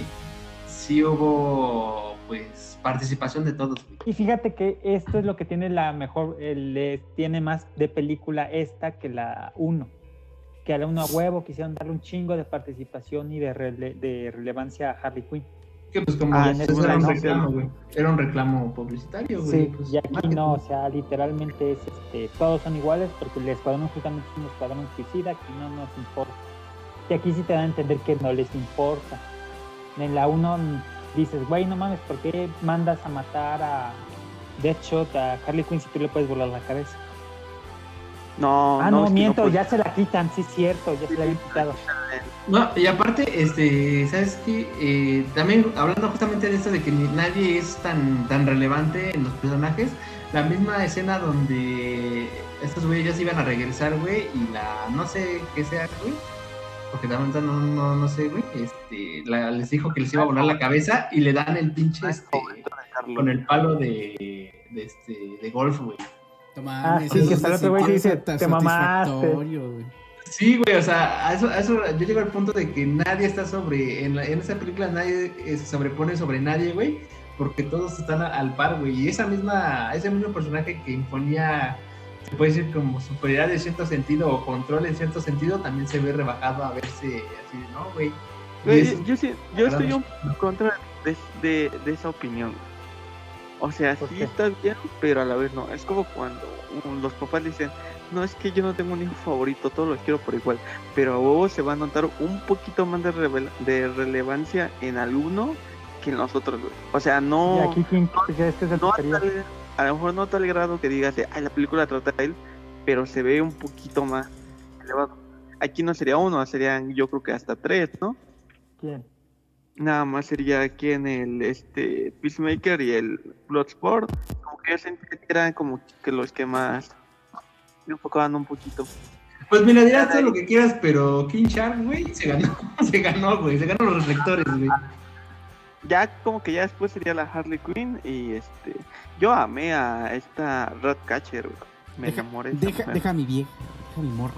sí hubo pues participación de todos. güey. Y fíjate que esto es lo que tiene la mejor, eh, le tiene más de película esta que la 1. Que a la 1 a huevo quisieron darle un chingo de participación y de, rele- de relevancia a Harley Quinn. Que pues como Ah, era un reclamo, güey. Era un reclamo publicitario, güey. Sí, pues, y aquí marketing. no, o sea, literalmente es, este, todos son iguales porque el escuadrón justamente es un escuadrón suicida, aquí no nos importa. Y aquí sí te dan a entender que no les importa. En la 1 dices, güey, no mames, ¿por qué mandas a matar a Deadshot, a Harley Quinn si tú le puedes volar la cabeza? No, ah, no, que miento, ya se la quitan, sí, cierto, ya se la habían quitado. No, y aparte, este, ¿sabes qué? Eh, también hablando justamente de esto de que ni- nadie es tan, tan relevante en los personajes, la misma escena donde estos güeyes ya se iban a regresar, güey, y la, no sé qué sea, güey, porque también no, no, no sé, güey, este, la- les dijo que les iba a volar la cabeza y le dan el pinche, este, con el palo de, de, este, de golf, güey. Toma, Ah, sí, que el otro güey dice, "Te mamaste". Sí, güey, o sea, a eso, a eso yo llego al punto de que nadie está sobre, en, la- en esa película nadie eh, se sobrepone sobre nadie, güey, porque todos están a- al par, güey, y esa misma, ese mismo personaje que imponía, se puede decir como superioridad en cierto sentido o control en cierto sentido, también se ve rebajado a verse así no, güey. Y yo, sí- yo estoy en contra de, de- de esa opinión. O sea, ¿Por sí qué? está bien, pero a la vez no. Es como cuando los papás dicen, no, es que yo no tengo un hijo favorito, todos los quiero por igual. Pero a huevo se va a notar un poquito más de, de relevancia en alguno que en los otros, güey. O sea, Y no... aquí, ¿quién que este es el no a lo mejor no a tal grado que digas, de, ay, la película trata de él, pero se ve un poquito más elevado. Aquí no sería uno, serían yo creo que hasta tres, ¿no? ¿Quién? Nada más sería aquí en el este Peacemaker y el Bloodsport. Como que yo sentí que eran como que los que más me enfocaban un poquito. Pues mira, dirás todo lo que quieras, pero King Shark, güey, se ganó, se ganó, güey, se ganó los reflectores, güey. Ya como que ya después sería la Harley Quinn y este yo amé a esta Ratcatcher, güey. Me Deja, enamoré. deja, deja a mi vieja, deja a mi morra.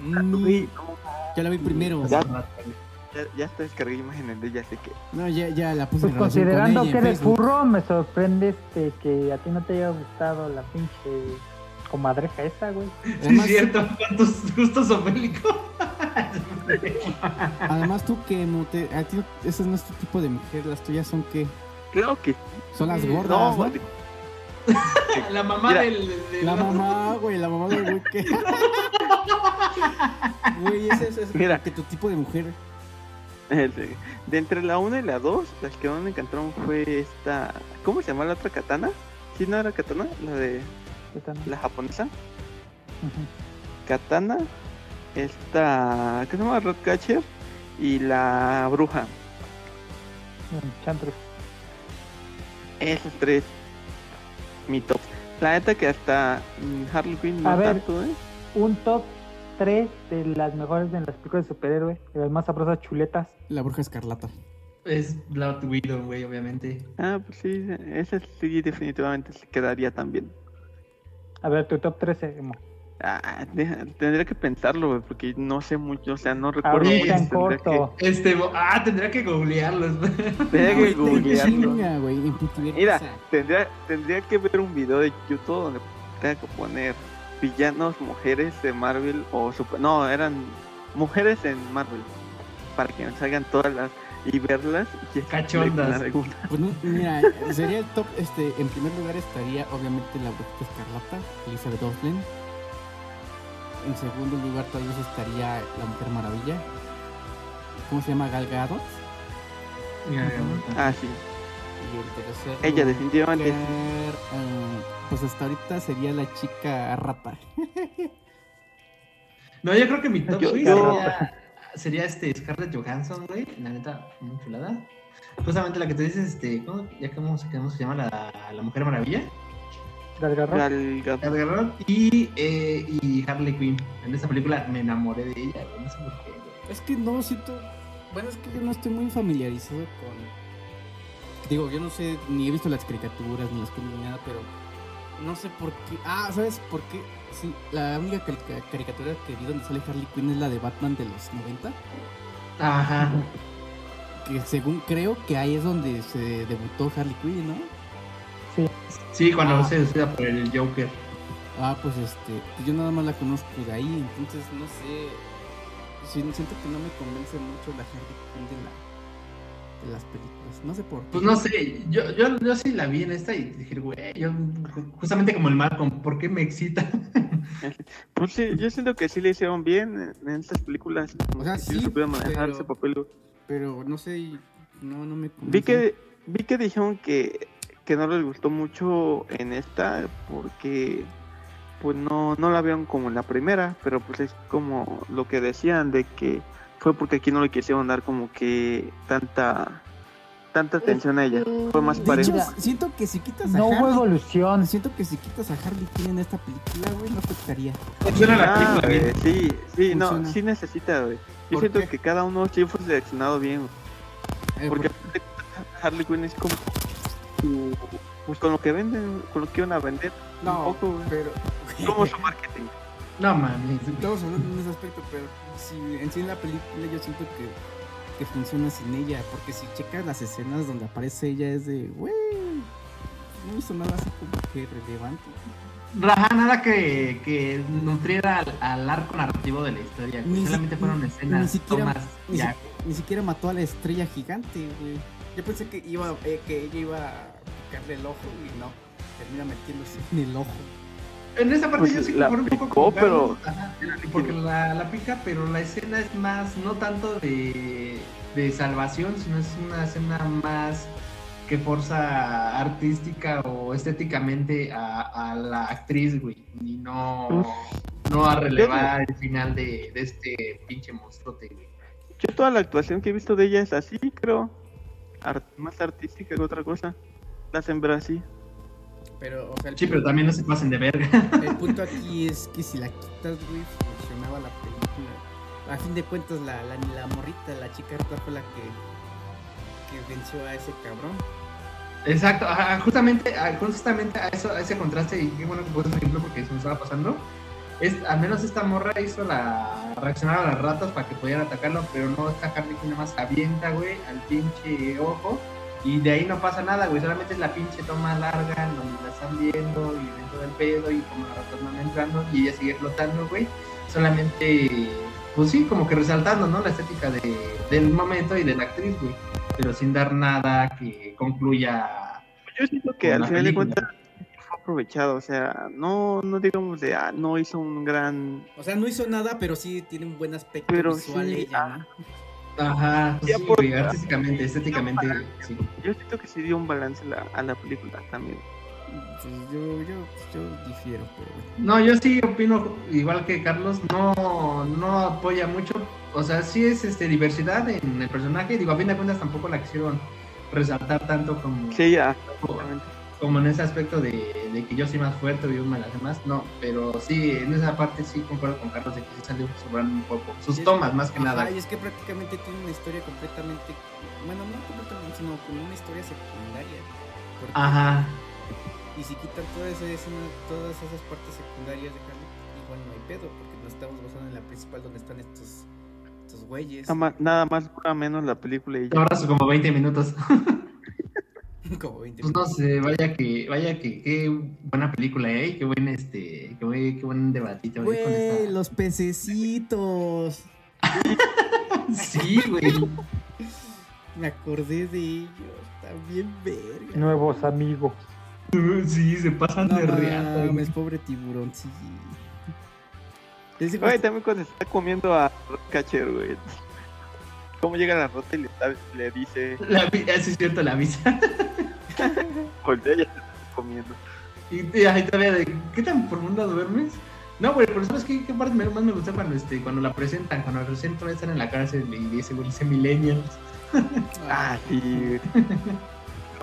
Mm, Güey, no, ya la vi primero. Ya. ya, ya hasta descargué imágenes de ella, sé que No, ya, ya la puse Pues en con considerando ella que eres furro, me sorprende este, que a ti no te haya gustado la pinche comadreja esa, güey. Sí, es cierto, cuántos gustos homéricos. además tú que no te, a ti no- ese no es tu tipo de mujer, las tuyas son que creo que son las gordas, no, ¿no? güey, La mamá Mira, del, del- La mamá, güey, la mamá del güey que. Güey, ese es, es Mira. que tu tipo de mujer. Este, De entre la 1 y la 2, las que más me encantaron fue esta. ¿Cómo se llama la otra katana? ¿Sí no era katana? La de La japonesa. Katana, esta. ¿Qué se llama? Ratcatcher y la bruja. Chantrux. Esos tres. Mi top. La neta que hasta mm, Harley Quinn no A ver. tanto, ¿eh? Un top 3 de las mejores de las películas de superhéroe, de las más sabrosas chuletas. La bruja escarlata. Es Black Widow, güey, obviamente. Ah, pues sí, esa sí definitivamente se quedaría también. A ver, tu top 3, Emo. Ah, deja- tendría que pensarlo, güey, porque no sé mucho, o sea, no recuerdo. Ahorita en que- corto. Este, bo- ah, tendría que googlearlos. Tendría que googlearlo. Chinga, güey, en putiversa. Mira, tendría, tendría que ver un video de YouTube donde tenga que poner villanos, mujeres de Marvel o super... No, eran mujeres en Marvel. Para que nos salgan todas las y verlas y Cachondas. Pues no, mira, sería el top, este, en primer lugar estaría obviamente la brujita escarlata, Elizabeth Olsen. En segundo lugar tal vez estaría la Mujer Maravilla. ¿Cómo se llama? Gal Gadot. Ah, sí. Y el tercer Ella, definitivamente. lugar, ah, pues hasta ahorita sería la chica rata. No, yo creo que mi top yo- sería, sería este Scarlett Johansson, güey. La neta, muy chulada. Justamente la que te dices, este, ¿cómo, ya cómo, se- cómo se llama la, la Mujer Maravilla? Gal y, eh, y Harley Quinn. En esta película me enamoré de ella, güey. No sé por qué, güey. Es que no siento. Bueno, es que yo no estoy muy familiarizado con. Digo, yo no sé, ni he visto las caricaturas, ni las ni nada, pero. No sé por qué. Ah, ¿sabes por qué? Sí, la única carica- caricatura que vi donde sale Harley Quinn es la de Batman de los 90. Ajá. Que según creo que ahí es donde se debutó Harley Quinn, ¿no? Sí, cuando Ah. se decida por el Joker. Ah, pues este. pues yo nada más la conozco de ahí, entonces no sé. sí, siento que no me convence mucho la Harley Quinn de, la, de las películas. No sé por qué. Pues no sé, yo, yo, yo sí la vi en esta y dije, güey, yo ju- justamente como el Malcolm, ¿por qué me excita? Pues sí, yo siento que sí le hicieron bien en, en estas películas. O sea, sí sí, supieron manejar pero- ese papel. Pero no sé, y no, no me. Vi que, vi que dijeron que, que no les gustó mucho en esta porque pues no, no la vieron como en la primera, pero pues es como lo que decían de que fue porque aquí no le quisieron dar como que tanta tanta atención a ella. Fue más parejo. siento que si quitas a No hubo Harley evolución. Siento que si quitas a Harley Quinn en esta película, güey, no afectaría. Funciona la Ah, película güey, sí, sí, no, sí necesita, güey. Yo ¿Por siento qué? que cada uno sí fue seleccionado bien, güey. Eh, Porque por- Harley Quinn es como su- pues con lo que venden, con lo que iban a vender, no, un poco, güey. pero... como su marketing. No mames. Estamos hablando en ese aspecto, pero si en sí en la película yo siento que, que funciona sin ella, porque si checas las escenas donde aparece ella es de, güey, no hizo nada así como que relevante. Raja, nada que, que nutriera al, al arco narrativo de la historia. güey. Ni si- Solamente fueron ni escenas, siquiera- tomas. Ni, ya. si- ni siquiera mató a la estrella gigante, güey. Yo pensé que iba eh, que ella iba a picarle el ojo y no, termina metiéndose en el ojo. En esa parte Pues yo sí la concuerdo un poco picó, pero- ajá, porque la, la pica, pero la escena es más, no tanto de, de salvación, sino es una escena más que forza artística o estéticamente a, a la actriz, güey, y no, Uf. no a relevar el final de, de este pinche monstruote, güey. Yo toda la actuación que he visto de ella es así, creo. Más artística que otra cosa. La ver así. Pero, o sea, Sí, pero también no se pasen de verga. el punto aquí es que si la quitas, güey, funcionaba la película. A fin de cuentas, la, la, la morrita, la chica fue la que, que venció a ese cabrón. Exacto, ajá, justamente, a- justamente a eso, a ese contraste, y qué bueno que pones ejemplo porque se me estaba pasando. Es, al menos esta morra hizo la reaccionar a las ratas para que pudieran atacarlo, pero no esta Harley Quinn nada más avienta, güey, al pinche ojo. Y de ahí no pasa nada, güey, solamente es la pinche toma larga en donde la están viendo y dentro del pedo y como las ratas van entrando y ella sigue flotando, güey. Solamente, pues sí, como que resaltando, ¿no? La estética de, del momento y de la actriz, güey. Pero sin dar nada que concluya Yo siento que al la final de cuentas fue aprovechado. O sea, no, no digamos de, ah, no hizo un gran. O sea, no hizo nada, pero sí tiene un buen aspecto Pero visual sí, ella, ah. ¿no? Ajá, pues Ya sí, por- artísticamente, estéticamente, sí. Yo siento que sí dio un balance a la, a la película también. Pues yo, yo, yo difiero, pero. No, yo sí opino igual que Carlos, no, no apoya mucho, o sea, sí es este diversidad en el personaje, digo, a fin de cuentas tampoco la quisieron resaltar tanto como, Sí, ya. como, como en ese aspecto de, de que yo soy más fuerte y yo me las demás, no, pero sí, en esa parte sí concuerdo con Carlos de que sí salió sobrando un poco, sus Es- tomas más que nada. Ajá, y es que prácticamente tiene una historia completamente. Bueno, no completamente, sino como una historia secundaria. Porque- Ajá, Y si quitan esa escena, todas esas partes secundarias de Harley, igual no hay pedo, porque nos estamos basando en la principal donde están estos, estos güeyes. Nada más, nada más menos la película y ya. ahora son como 20 minutos. como 20 Pues no sé, vaya que, vaya que, qué buena película, ¿eh? Qué buen, este, qué buen, qué buen debatito, ¿eh? Con esta- los pececitos. Sí, güey. Me acordé de ellos. Bien verga. Nuevos amigos. Sí, se pasan No de reata. güey. mames, pobre tiburón, sí. Güey, güey- también cuando está comiendo a Catcher, güey. Cómo llega la rota y le, le dice. La, ah, sí, es cierto, la visa. Voltea y ya te comiendo. Y, y ahí todavía de, ¿qué tan profunda duermes? No, güey, pero ¿sabes qué, qué parte me- más me gusta cuando, este, cuando la presentan? Cuando recién todavía están en la cárcel y dice, güey, dice Millennials. Ah, sí.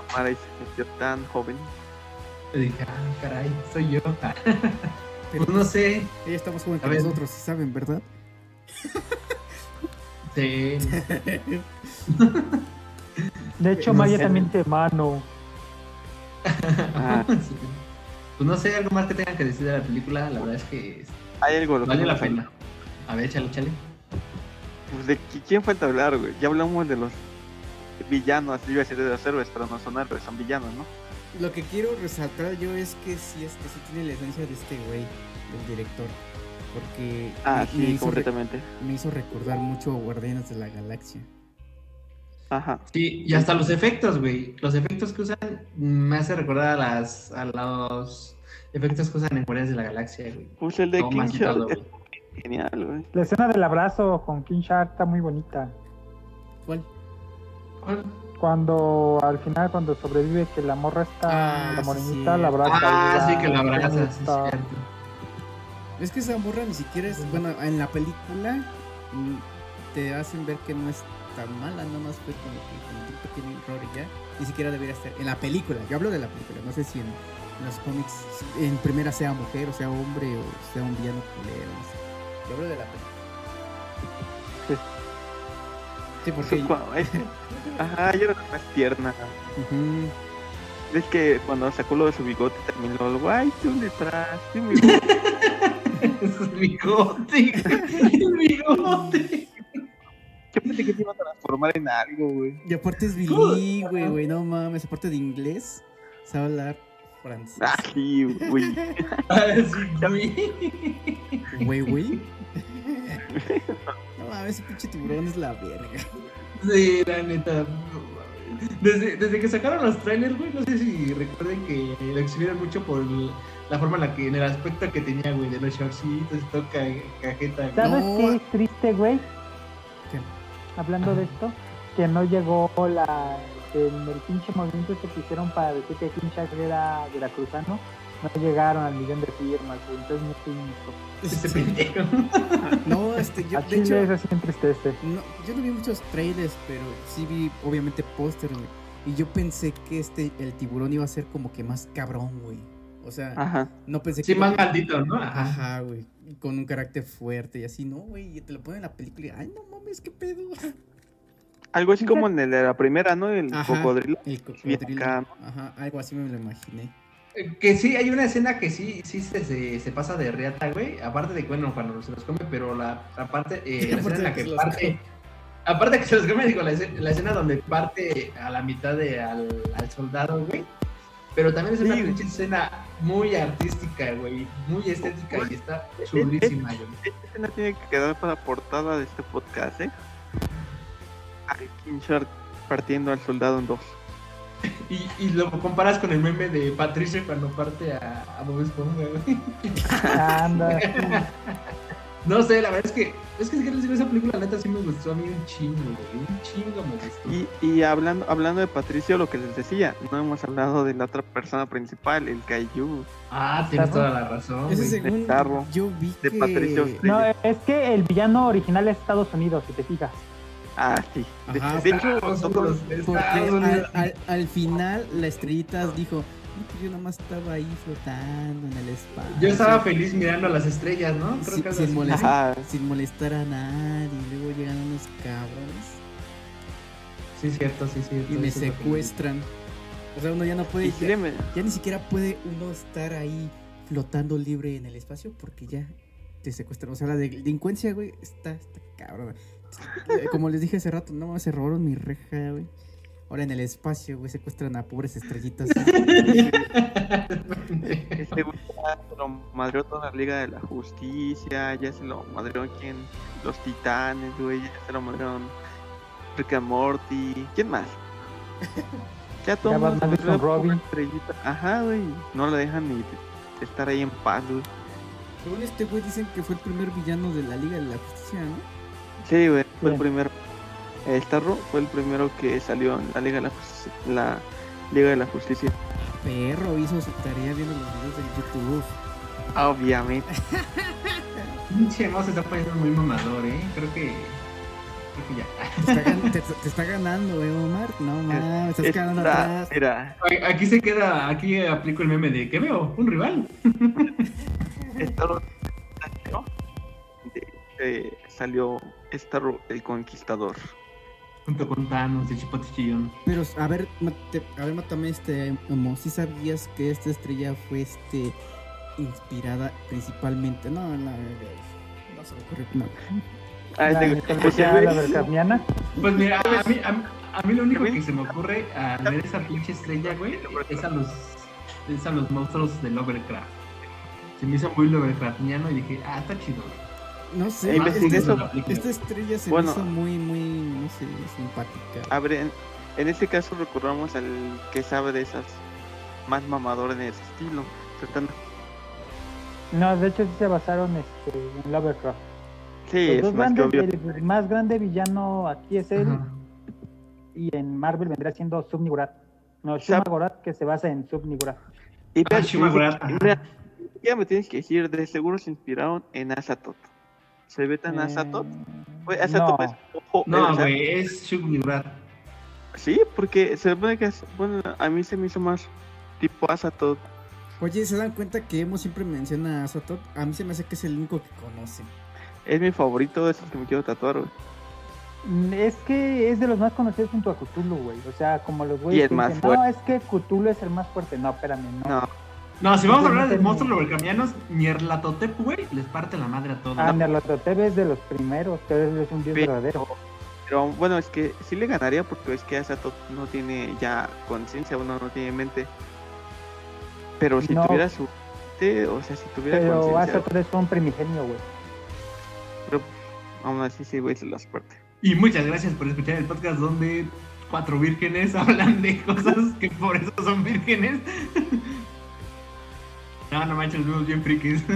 Cámara y se metió tan joven. Y dije, ah, caray, soy yo. Pues no sé. Ella está más joven A que ver. nosotros, sí saben, ¿verdad? Sí. De hecho, No Maya sé. también te mano. Ah, Sí. Pues no sé, algo más que tengan que decir de la película, la verdad es que hay algo vale la falta. pena. A ver, échale, échale. Pues de qui- quién falta hablar, güey. Ya hablamos de los villanos, así iba a decir de los héroes, pero no son héroes, son villanos, ¿no? Lo que quiero resaltar yo es que sí, es que sí tiene la esencia de este güey, del director. Porque Ah, me, hizo completamente. me hizo recordar mucho a Guardianes de la Galaxia. Ajá. Sí, y hasta los efectos, güey. Los efectos que usan me hace recordar a las a los efectos que usan en Guardianes de la Galaxia, güey. Pues el de Todo King Shark genial, güey. La escena del abrazo con King Shark está muy bonita. ¿Cuál? ¿Cuál? Cuando al final, cuando sobrevive, que la morra está, Ah, la morenita, sí. la abraza. Ah, sí, que la abraza, sí, es cierto. Es que esa morra ni siquiera es. Bueno, en la película mm, te hacen ver que no es tan mala, nada más fue como que un pequeño error y ya. Ni siquiera debería estar. En la película, yo hablo de la película, no sé si en, en los cómics en primera sea mujer o sea hombre o sea un villano culero, no sé. Yo hablo de la película. Sí, porque. Guau, es que- Ajá, yo era más tierna. Es que cuando sacó lo de su bigote terminó ay, tú detrás, sí, mi bigote". Es el bigote, el bigote. Yo pensé que te iba a transformar en algo, güey. Y aparte es bilingüe, güey, no mames. Aparte de inglés, sabe hablar francés. Ah, sí, güey. Ah, sí, güey. Güey, güey. No mames, ese pinche tiburón es la verga. Sí, la neta. Desde, desde que sacaron los trailers, güey, no sé si recuerden que lo exhibieron mucho por el- la forma en la que, en el aspecto que tenía, güey, de los shortcitos y todo ca- cajeta. güey. ¿Sabes No. qué es triste, güey? ¿Qué? Hablando de esto, que no llegó la en el pinche movimiento este que hicieron para decir que King Shark era veracruzano, no llegaron al millón de firmas, güey, entonces no estoy Sí. pendejo. No, este, yo, A de hecho, eso sí entristece. no, yo no vi muchos trailers, pero sí vi, obviamente, póster, güey. Y yo pensé que este, el tiburón iba a ser como que más cabrón, güey. O sea, Ajá. no pensé Sí, que. más maldito, ¿no? Ajá. Güey. Con un carácter fuerte y así, no, güey. Y te lo ponen en la película y, ay, no mames, qué pedo. Algo así como en el de la primera, ¿no? El Ajá. cocodrilo. El cocodrilo. acá, Ajá, algo así me lo imaginé. Eh, Que sí, hay una escena que sí, sí se, se, se pasa de reata, güey. Aparte de que, bueno, cuando se los come, pero la, la parte, eh, la escena en la que parte. Aparte que se los come, digo, la, escena- la escena donde parte a la mitad de, al, al soldado, güey. Pero también es una Sí, pinche escena muy artística, güey. Muy estética y está chulísima, güey. Esta escena tiene que quedar para portada de este podcast, ¿eh? Al King Shark partiendo al soldado en dos. Y, y lo comparas con el meme de Patricio cuando parte a, a Bob Esponja, güey. Anda. No sé, la verdad es que, es que, digo, esa película, la neta, sí me gustó a mí un chingo, güey. Un chingo me gustó. Y, y hablando, hablando de Patricio, lo que les decía, no hemos hablado de la otra persona principal, el Kaiju. Ah, tienes toda la razón, Ese según Starro, yo vi de que... Patricio No, es que el villano original es Estados Unidos, si te fijas. Ah, sí. De, Ajá, de hecho, nosotros- Unidos, Porque al, Unidos. al, al final la estrellitas dijo, "No, pues yo nomás estaba ahí flotando en el espacio. Yo estaba feliz mirando a las estrellas, ¿no? Creo que sin molestar. Sin molestar a nadie. Luego llegan unos cabrones Sí, cierto, sí, cierto. y me secuestran. O sea, uno ya no puede, ya, ya ni siquiera puede uno estar ahí flotando libre en el espacio porque ya te secuestran. O sea, la delincuencia, güey, está, está cabrón. Como les dije hace rato, no se robaron mi reja, güey. Ahora en el espacio, güey, secuestran a pobres estrellitas. Este güey ya se lo madreó toda la Liga de la Justicia, ya se lo madreó quien los Titanes, güey, ya se lo madrearon Rick and Morty, ¿quién más? Ya todo Ya Robin. estrellita. Ajá, güey, no la dejan ni estar ahí en paz, güey. Según este güey dicen que fue el primer villano de la Liga de la Justicia, ¿no? Sí, güey, fue el primero. El Starro fue el primero que salió en la Liga de la Justicia. La, Liga de la Justicia. Perro hizo su tarea viendo los videos de YouTube. Obviamente. Pinche se está poniendo muy mamador, ¿eh? Creo que. Creo que ya. Te está, gan- te- te está ganando, eh, Omar. No mames, estás quedando Está- atrás. Mira, Aquí se queda, aquí aplico el meme de ¿qué veo? ¿Un rival? Star Wars salió, de- eh, salió Star el Conquistador. Junto con Thanos y Chipote Chillón. Pero, a ver, mate- a ver, mátame este, Homo. ¿Sí sabías que esta estrella fue este inspirada principalmente? No, no, no, no se me ocurrió nada. Ah, La este-. Pues mira, a mí, a, mí- a mí lo único que se me ocurre al ver esa pinche estrella, güey, es a los, es a los monstruos de Lovecraft. Se me hizo muy Lovecraftiano y dije, ah, está chido. No sé, Eh, investigué esta, eso. esta estrella se Bueno. me hizo muy, muy, no sé, simpática. A ver, en, en este caso recurramos al que sabe de esas más mamador en ese estilo. Tratando. No, de hecho sí se basaron este, en Lovecraft. Sí, Los es dos más que grandes, obvio. el más grande villano aquí es él y en Marvel vendría siendo Subnigurat. No, Shumagorat que se basa en Subnigurat. Y Ah, Shumagorat, ya me tienes que decir, de seguro se inspiraron en Azatoth. ¿Se ve tan Eh, Azatoth? Güey, Azatoth no. es ojo, No, güey, es Shugnirat. Sí, porque se supone que es, bueno, a mí se me hizo más tipo Azatoth. Oye, ¿se dan cuenta que Emo siempre menciona a Sotot? A mí se me hace que es el único que conoce. Es mi favorito, es el que me quiero tatuar, güey. Mm, Es que es de los más conocidos junto a Cthulhu, güey. O sea, como los Y güeyes el que más dicen, fuerte. no, es que Cthulhu es el más fuerte. No, espérame, no. No, No, si vamos a hablar de monstruos Lovecraftianos, Nierlatotep, güey, les parte la madre a todos. Ah, Nerlatotep es de los primeros, pero es un dios verdadero. pero bueno, es que sí le ganaría porque es que Azatoth no tiene ya conciencia, uno no tiene mente. Pero si No. tuviera su mente, o sea, si tuviera Pero conciencia, Azatoth es un primigenio, güey. pero aún así sí, güey, se las parte. Y muchas gracias por escuchar el podcast donde cuatro vírgenes hablan de cosas que por eso son vírgenes. no, no manches, los vimos bien frikis.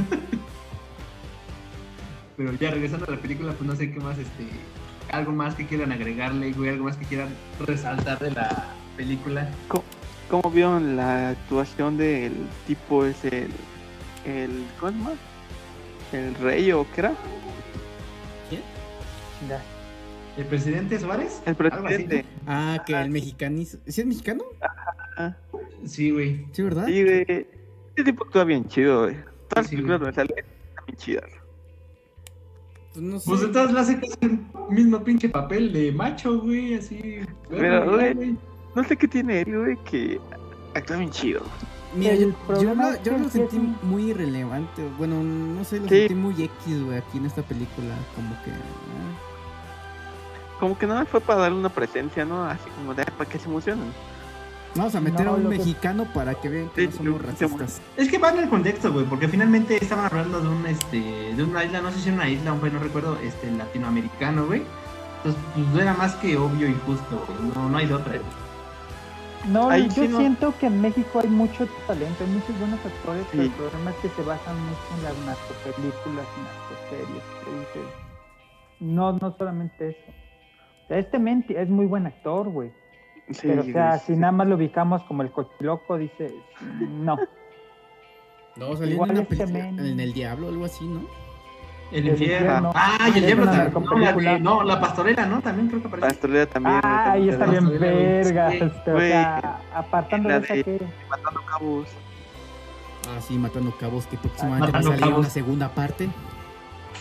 Pero ya regresando a la película, pues no sé qué más, este, algo más que quieran agregarle, güey, algo más que quieran resaltar de la película. ¿Cómo vieron la actuación del tipo ese, el, el ¿cómo? El rey o qué era? Ya. ¿El presidente Suárez? El presidente. Ah, que el mexicanizo. ¿Sí es mexicano? Ah, ¿no? Sí, güey. Sí, ¿verdad? sí, güey. Ese tipo actúa bien chido, güey. Todas las Sí, películas güey. donde sale están bien chidas. Pues no sé. Pues entonces le hace casi el mismo pinche papel de macho, güey, así. Pero, güey, güey, No sé qué tiene él, güey, que actúa bien chido. Mira, yo, yo lo, yo lo sí sentí muy irrelevante. Bueno, no sé, lo Sí. sentí muy X, güey, aquí en esta película. Como que. ah. Como que nada más fue para darle una presencia, ¿no? Así como de para que se emocionen. Vamos a meter No, a un que- mexicano para que vean que Sí, no somos lo- racistas. Es que va en el contexto, güey, porque finalmente estaban hablando de un este de una isla, no sé si era una isla, un país, no recuerdo, este latinoamericano, güey. Entonces, pues era más que obvio y justo, güey. No, no hay de otra. No, Ahí yo sí no- siento que en México hay mucho talento, hay muchos buenos actores, pero Sí. el problema es que se basan mucho en las narcopelículas, narcoseries, que dices. No, no solamente eso. O sea, este Menti es muy buen actor, güey. Sí, pero, o sea, güey, si sí. nada más lo ubicamos como el cochiloco, dices, no. No, salió Igual en, una este men- en El Diablo, algo así, ¿no? El El infierno. infierno. Ah, y el diablo también. No, la, de- no, la pastorela, ¿no? También creo que aparece. Pastorela también. Ah, también y está bien verga. Sí, pero, o sea, apartando La de esa de- que... Matando cabos. Ah, sí, Matando Cabos, que próximamente Matando va a salir Cabos. una segunda parte.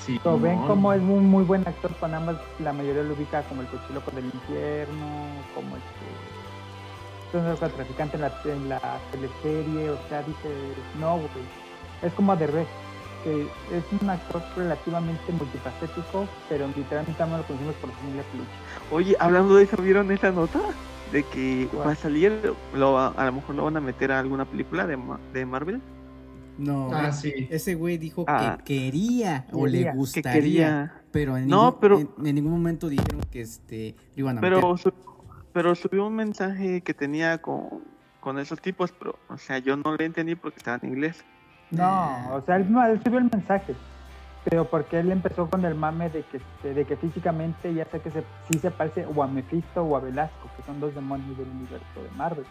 Sí, Lo ven no, como es un muy buen actor con ambas, la mayoría lo ubica como el cochiloco del infierno, como este narcotraficante en la, en la teleserie, o sea, dice, no, güey, es como de Red, que es un actor relativamente multifacético, pero literalmente no lo conocemos por su familia peluche. Oye, hablando de eso, ¿vieron esa nota? De que ¿Cuál? va a salir, lo, a lo mejor lo van a meter a alguna película de, de Marvel. No, Ah, sí. ese güey dijo Ah. que quería o le. Que gustaría. quería. Pero en, No, ningún, pero- en, en ningún momento dijeron que este lo iban a meter. Pero, pero subió un mensaje que tenía con, con esos tipos, pero, o sea, yo no le entendí porque estaba en inglés. No, o sea, él, él subió el mensaje, pero porque él empezó con el mame de que, este, de que físicamente ya sé que se, sí se parece o a Mephisto o a Velasco, que son dos demonios del universo de Marvel.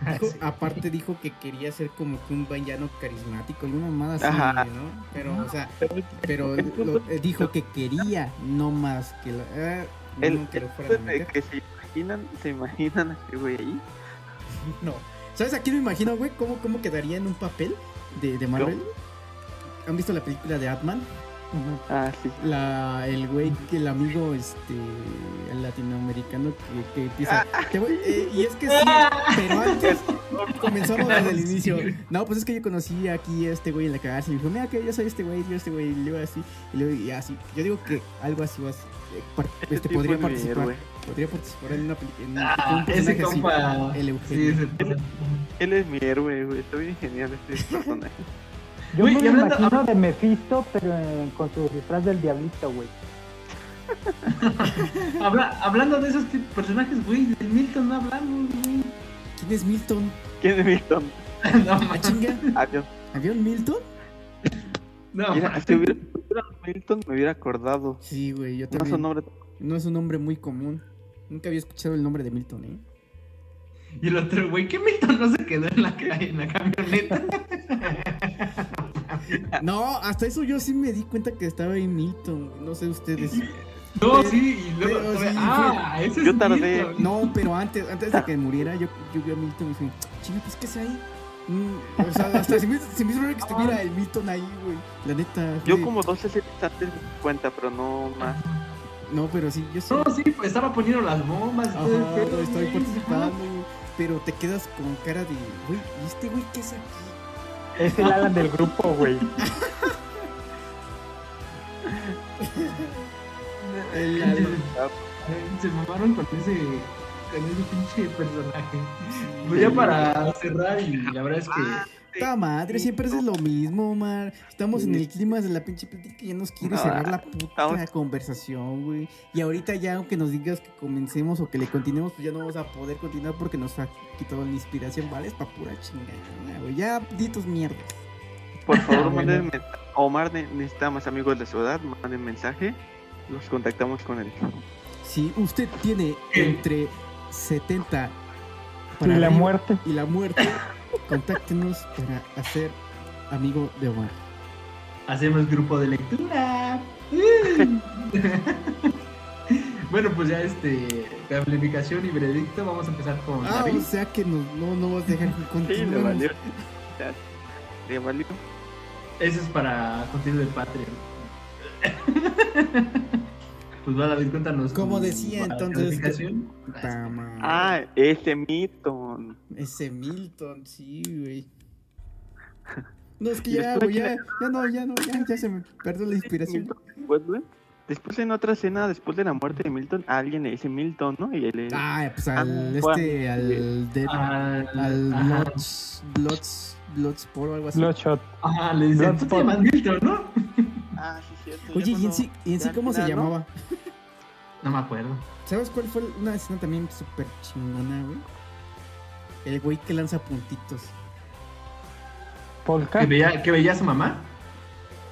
Dijo- aparte dijo que quería ser como que un villano carismático, alguna mamada así, Ajá. ¿no? Pero, o sea, pero lo- eh, dijo que quería, no más que la, ah, El, no, que lo de se imaginan, se imaginan a este güey ahí. No. ¿Sabes a quién me imagino, güey? ¿Cómo, cómo quedaría en un papel de, de Marvel? ¿Han visto la película de Atman? Ah, sí. La, el güey, que el amigo este, el latinoamericano que, que empieza. "Te voy-" eh, y es que sí, pero antes comenzamos desde el inicio. No, pues es que yo conocí aquí a este güey en la cárcel y me dijo, mira que yo soy este güey, yo este güey, y luego así, y luego y así. Yo digo que algo así vas, eh, este, tipo podría participar. Podría participar en una película. Ah, ese compa. el Sí, Eugenio. ese- Él es mi héroe, güey. Está bien genial este personaje. Yo me y lo hablando- imagino de Mephisto, pero eh, con su disfraz del diablito, güey. Habla- hablando de esos personajes, güey, del Milton no hablamos, güey. ¿Quién es Milton? ¿Quién es Milton? No, ¿A ma- chinga? ¿Había un Milton? no, Mira, si hubiera, si hubiera Milton, me hubiera acordado. Sí, güey, yo No es también. un nombre. No es un nombre muy común. Nunca había escuchado el nombre de Milton, ¿eh? Y el otro, güey, ¿qué Milton no se quedó en la, en la camioneta? No, hasta eso yo sí me di cuenta que estaba ahí Milton. No sé ustedes. No, sí, y luego, Pero sí, ah, ese es Yo tardé. Milton. No, pero antes, antes de que muriera, yo, yo vi a Milton y dije, chinga, pues ¿qué es ahí? Mm, o sea, hasta se me, se me hizo raro que estuviera el Milton ahí, güey. La neta. Yo fue- como 12 series antes me di cuenta, pero no más. No, pero sí, yo sí. No, sí, pues estaba poniendo las bombas. y Ajá, todo estoy participando. Pero te quedas con cara de, güey, ¿y este güey qué es aquí? Es el Alan del grupo, güey. El- Se mamaron con ese, con ese pinche personaje. Pues ya para cerrar, y la verdad es que. Puta madre, siempre haces lo mismo, Omar. Estamos en el clima de la pinche plática que ya nos quiere No, cerrar la puta estamos- conversación, güey. Y ahorita ya, aunque nos digas que comencemos o que le continuemos, pues ya no vamos a poder continuar porque nos ha quitado la inspiración, ¿vale? Es pa' pura chingada, güey. Ya, di tus mierdas. Por favor, Bueno. manden Omar ne- necesita más amigos de su edad, manden mensaje. Los contactamos con él. Si usted tiene entre 70 Y la arriba muerte. y la muerte, contáctenos para hacer amigo de Omar. Hacemos grupo de lectura. bueno, pues ya este. Calificación y veredicto. Vamos a empezar con Ah, David. o sea que no, no, no vas a dejar que Sí, le continuemos. valió. Ya, Le valió. Ese es para contenido de Patreon. pues va, David, cuéntanos. Como decía, entonces. Ah, ese Milton. Ese Milton, sí, güey. No, es que ya, después güey, ya, ya no, ya no, ya, ya se me perdió la inspiración. Milton, pues, güey, Después en otra escena, después de la muerte de Milton, alguien le dice Milton, ¿no? Y él Ah, pues al, Ah, este, al, de, Al, al Bloods, Bloods, Bloodsport o algo así. Bloodshot. ajá, le dicen, tú te Bloodsport. llamas Milton, ¿no? Ah, sí, cierto. Oye, ¿y en sí, y en sí cómo se llamaba? No me acuerdo. ¿Sabes cuál fue una escena también súper chingona, güey? El güey que lanza puntitos. Polka. ¿Que veía, que veía a su mamá?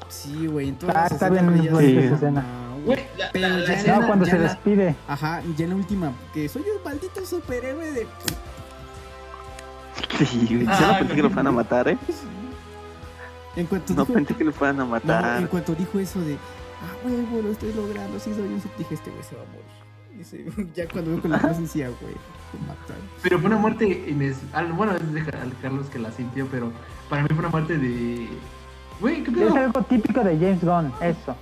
Sí, güey, en todas Ah, está bien veías- Sí. esa escena. Ah, güey. Güey, la, Pero la- la ya escena- No, cuando ya se la- despide. Ajá, ya en la última, que soy un maldito superhéroe de... Sí, güey, yo Ah, no pensé que lo fueran a matar, ¿eh? En cuanto No dijo... pensé que lo fueran a No, matar. en cuanto dijo eso de, ah, huevo, lo estoy logrando, sí soy un super-", dije, este güey se va a morir. Dice, ya cuando veo con la frase decía, güey, lo mataron. Pero fue una muerte ines... Bueno, es de al Carlos que la sintió, pero para mí fue una muerte de... Güey, ¿qué Es pedo? algo típico de James Gunn, eso.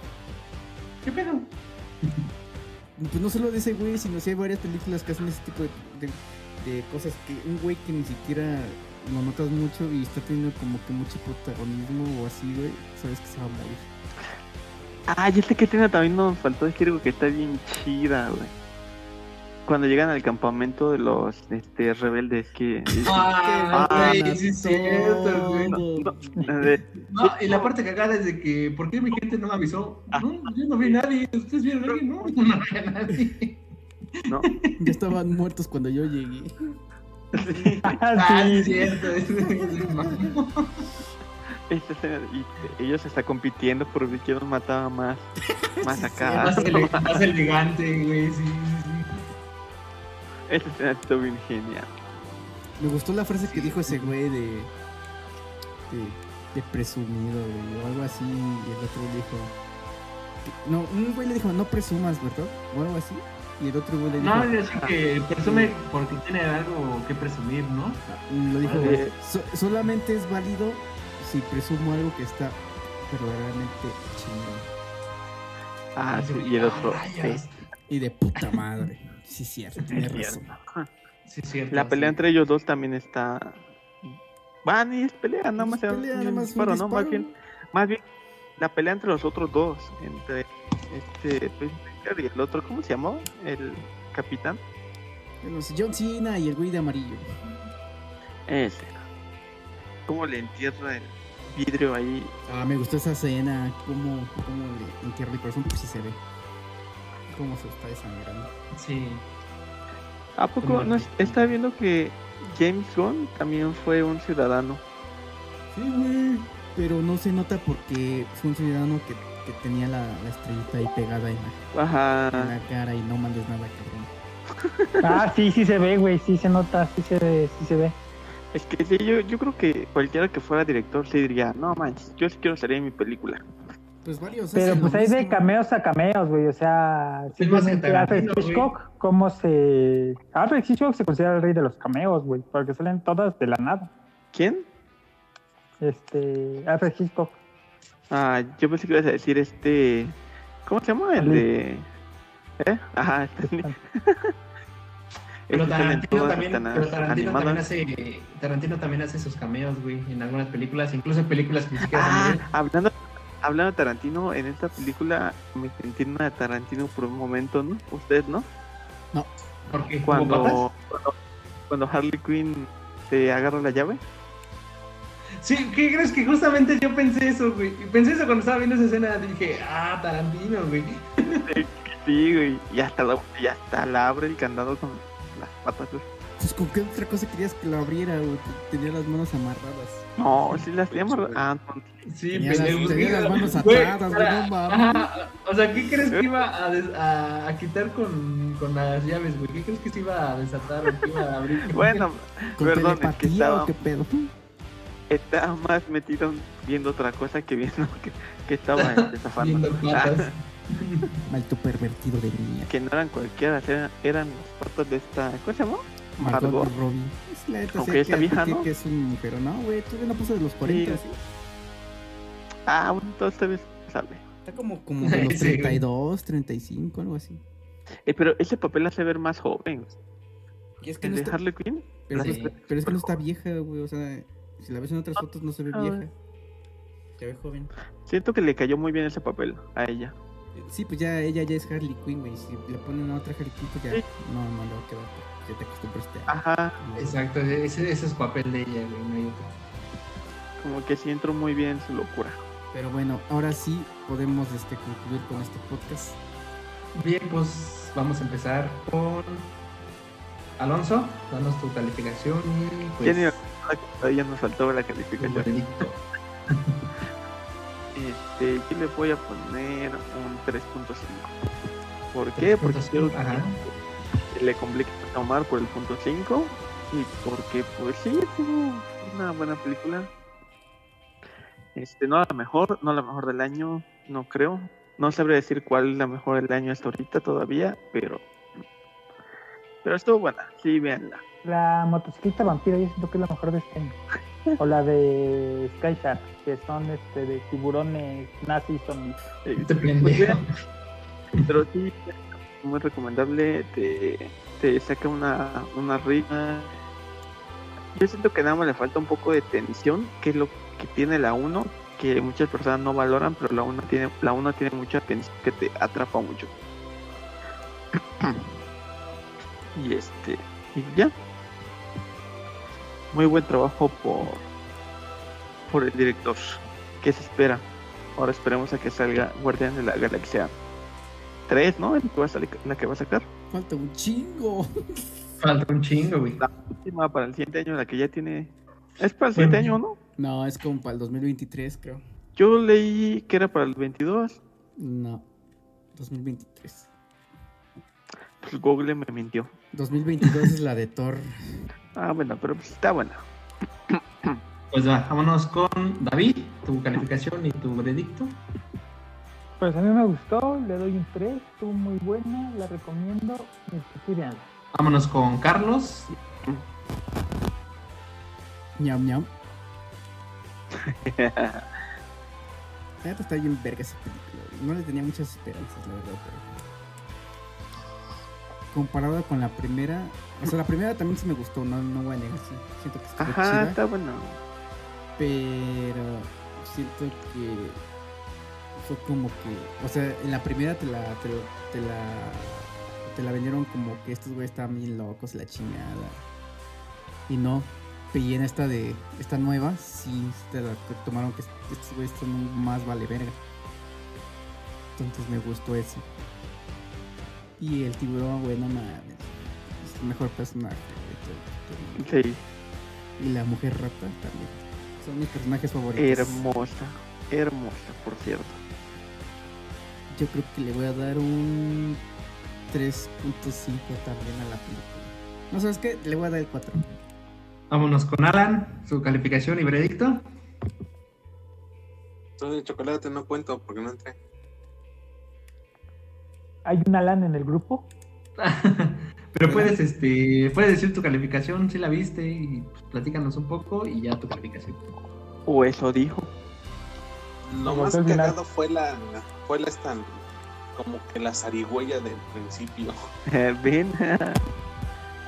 ¿Qué pedo? Pues no solo de ese güey, sino si hay varias películas que hacen ese tipo de, de- de cosas que un güey que ni siquiera lo notas mucho y está teniendo como que mucho protagonismo o así, güey, sabes que se va a morir. Ah, ya sé que escena también nos faltó decir algo que está bien chida, güey. Cuando llegan al campamento de los este, rebeldes que... Ah, Ah, güey, sí es cierto, güey. de- No, y la parte cagada es de que, ¿por qué mi gente no me avisó? No, yo no vi a nadie. ¿Ustedes vieron a alguien? No, no vi a nadie. ¿no? Ya estaban muertos cuando yo llegué. Sí, Ah, sí, es cierto. es- es-. Esta escena, y ellos están compitiendo por ver quién mataba más. Más Sí, acá. Más, ele- más elegante, güey, sí, sí, sí. Esta escena está bien genial. Me gustó la frase que dijo ese güey de, de. de presumido, güey, o algo así. Y el otro dijo. no, un güey le dijo, no presumas, ¿verdad? O algo así. Y el otro güey le dijo. No, es decir que presume porque tiene algo que presumir, ¿no? Lo dijo, Eh. "So- solamente es válido si presumo algo que está verdaderamente chingón. Ah, sí, y el otro. sí. Y de puta madre. Sí, cierto, tienes Es razón. Sí, cierto. La pelea sí. entre ellos dos también está. Van y es pelea, nada Es más. pelea, nada más un disparo, ¿no? Más bien, más bien, la pelea entre los otros dos. Entre este Peacemaker y el otro, ¿cómo se llamó? El capitán. Los John Cena y el güey de amarillo. Ese. ¿Cómo le entierra el vidrio ahí? Ah, me gustó esa escena. Cómo, cómo le entierra el corazón, pues sí se ve. Cómo se está desangrando. Sí. ¿A poco Como no está viendo que James Gunn también fue un ciudadano? Sí, güey. Pero no se nota porque fue un ciudadano que, que tenía la, la estrellita ahí pegada en la, en la cara y no mandes nada, cabrón. Ah, sí, sí se ve, güey, sí se nota, sí se ve, sí se ve. Es que sí, yo, yo creo que cualquiera que fuera director sí diría, no manches, yo sí quiero salir en mi película. Pues varios. Pero pues hay de cameos a cameos, güey, o sea, simplemente Alfred güey. Hitchcock, ¿cómo se... Alfred Hitchcock se considera el rey de los cameos, güey, porque salen todas de la nada. ¿Quién? Este, Alfred Hitchcock. Ah, yo pensé que ibas a decir este... ¿Cómo se llama? El de... ¿Eh? Ajá, Stanley. Pero Tarantino también, estas pero Tarantino también animadas. hace Tarantino también hace sus cameos, güey, en algunas películas, incluso en películas que ni siquiera Ah, hablando, hablando de Tarantino, en esta película me sentí en una de Tarantino por un momento, ¿no? Usted, ¿no? Porque ¿Hubo patas? Cuando, cuando, cuando Harley Quinn se agarra la llave. Sí, ¿qué crees que justamente yo pensé eso, güey? Y Pensé eso cuando estaba viendo esa escena, dije, ah, Tarantino, güey. Sí, güey. Y hasta, la, y hasta la abre el candado con las patas. güey. Pues con qué otra cosa querías que lo abriera, güey. Tenía las manos amarradas. No, sí las tenía amarradas. Ah, no. Sí, Tenía las- tenía las manos atadas, güey, no mames. ajá, O sea, ¿qué crees que iba a, des- a, a quitar con, con las llaves, güey? ¿Qué crees que se iba a desatar o que iba a abrir? Bueno, ¿Con Perdón, es que estaba- qué pedo? estaba más metido viendo otra cosa que viendo que, que estaba este, Maldito pervertido de mía. que no eran cualquiera, eran, eran las patas de esta. ¿Cómo se llamó? Margot Margot. Robbie. Es la neta, Aunque que, vieja, que- ¿no? que es un mujer, ¿no, güey? Todavía no puso de los 40, Sí. ¿sí? Ah, bueno, entonces esta vez sabe. Está como, como de los Sí, güey. 32, 35, algo así. Eh, pero ese papel hace ver más joven. Y es que ¿El no de está, Harley Quinn? pero, Sí. pues- pero es que no está vieja, güey. O sea, si la ves en otras fotos no se ve Ah, vieja. Se ve joven. Siento que le cayó muy bien ese papel a ella. Sí, pues ya ella ya es Harley Quinn, güey. Si le ponen a otra Harley Quinn, pues ya Sí. no, no le va a quedar. Ya te acostumbraste a. Ajá, Exacto, ese, ese es papel de ella, güey, no hay otro. como que sí entró muy bien en su locura. Pero bueno, ahora sí podemos este, concluir con este podcast. Bien, pues vamos a empezar con Alonso, danos tu calificación y pues Ya ni todavía nos faltaba la calificación. Este, yo le voy a poner un 3.5. ¿Por qué? Porque 3.5, quiero ajá. que le complique a Omar por el punto 5 y porque pues sí, tuvo una buena película. Este, no la mejor, no la mejor del año, no creo. No sabré decir cuál es la mejor del año hasta ahorita todavía, pero pero estuvo buena, sí, véanla. La motocicleta vampiro yo siento que es la mejor de este año. O la de Sky Shark, que son este de tiburones nazis zombies. Eh, pues, pero sí, muy recomendable, te, te saca una, una rima. Yo siento que nada más le falta un poco de tensión, que es lo que tiene la 1, que muchas personas no valoran, pero la 1 tiene, la 1 tiene mucha tensión que te atrapa mucho. y este, y ya. Muy buen trabajo por, por el director. ¿Qué se espera? Ahora esperemos a que salga Guardián de la Galaxia 3, ¿no? Es la que va a, salir- la que va a sacar. Falta un chingo. Falta un chingo, güey. La última para el siguiente año, la que ya tiene. Es para el siguiente Bueno. año, ¿no? No, es como para el 2023, creo. Yo leí que era para el 22. No, 2023. Pues Google me mintió. 2022 es la de Thor. Ah, bueno, pero pues está bueno. Pues va, vámonos con David, tu calificación y tu veredicto. Pues a mí me gustó, le doy un 3, estuvo muy buena, la recomiendo veanla. Vámonos con Carlos. ñam ñam. Está bien verga esa película. No le tenía muchas esperanzas, la verdad. Pero... Comparado con la primera. O sea, la primera también sí me gustó, no, no voy a negar. sí. Siento que estuvo Ajá, chida, está bueno. Pero siento que fue como que. O sea, en la primera te la. Te, te la. Te la vendieron como que estos güeyes estaban bien locos, la chingada. Y no. Y en esta de. Esta nueva, sí te la tomaron que estos güeyes son más vale verga. Entonces me gustó eso. Y el tiburón, güey, no mames. Es el mejor personaje. güey, todo- todo- Sí, Y la mujer rata también. Son mis personajes favoritos. hermosa. Hermosa, por cierto. Yo creo que le voy a dar un 3.5 también a la película. No sabes qué, le voy a dar el 4. Vámonos con Alan, su calificación y veredicto. Soy de chocolate, no cuento porque no entré. ¿Hay un Alan en el grupo? Pero puedes, este, puedes decir tu calificación si la viste y pues, platícanos un poco y ya tu calificación. O eso dijo. Lo más cagado fue la, fue la esta, como que la zarigüeya del principio. Ven.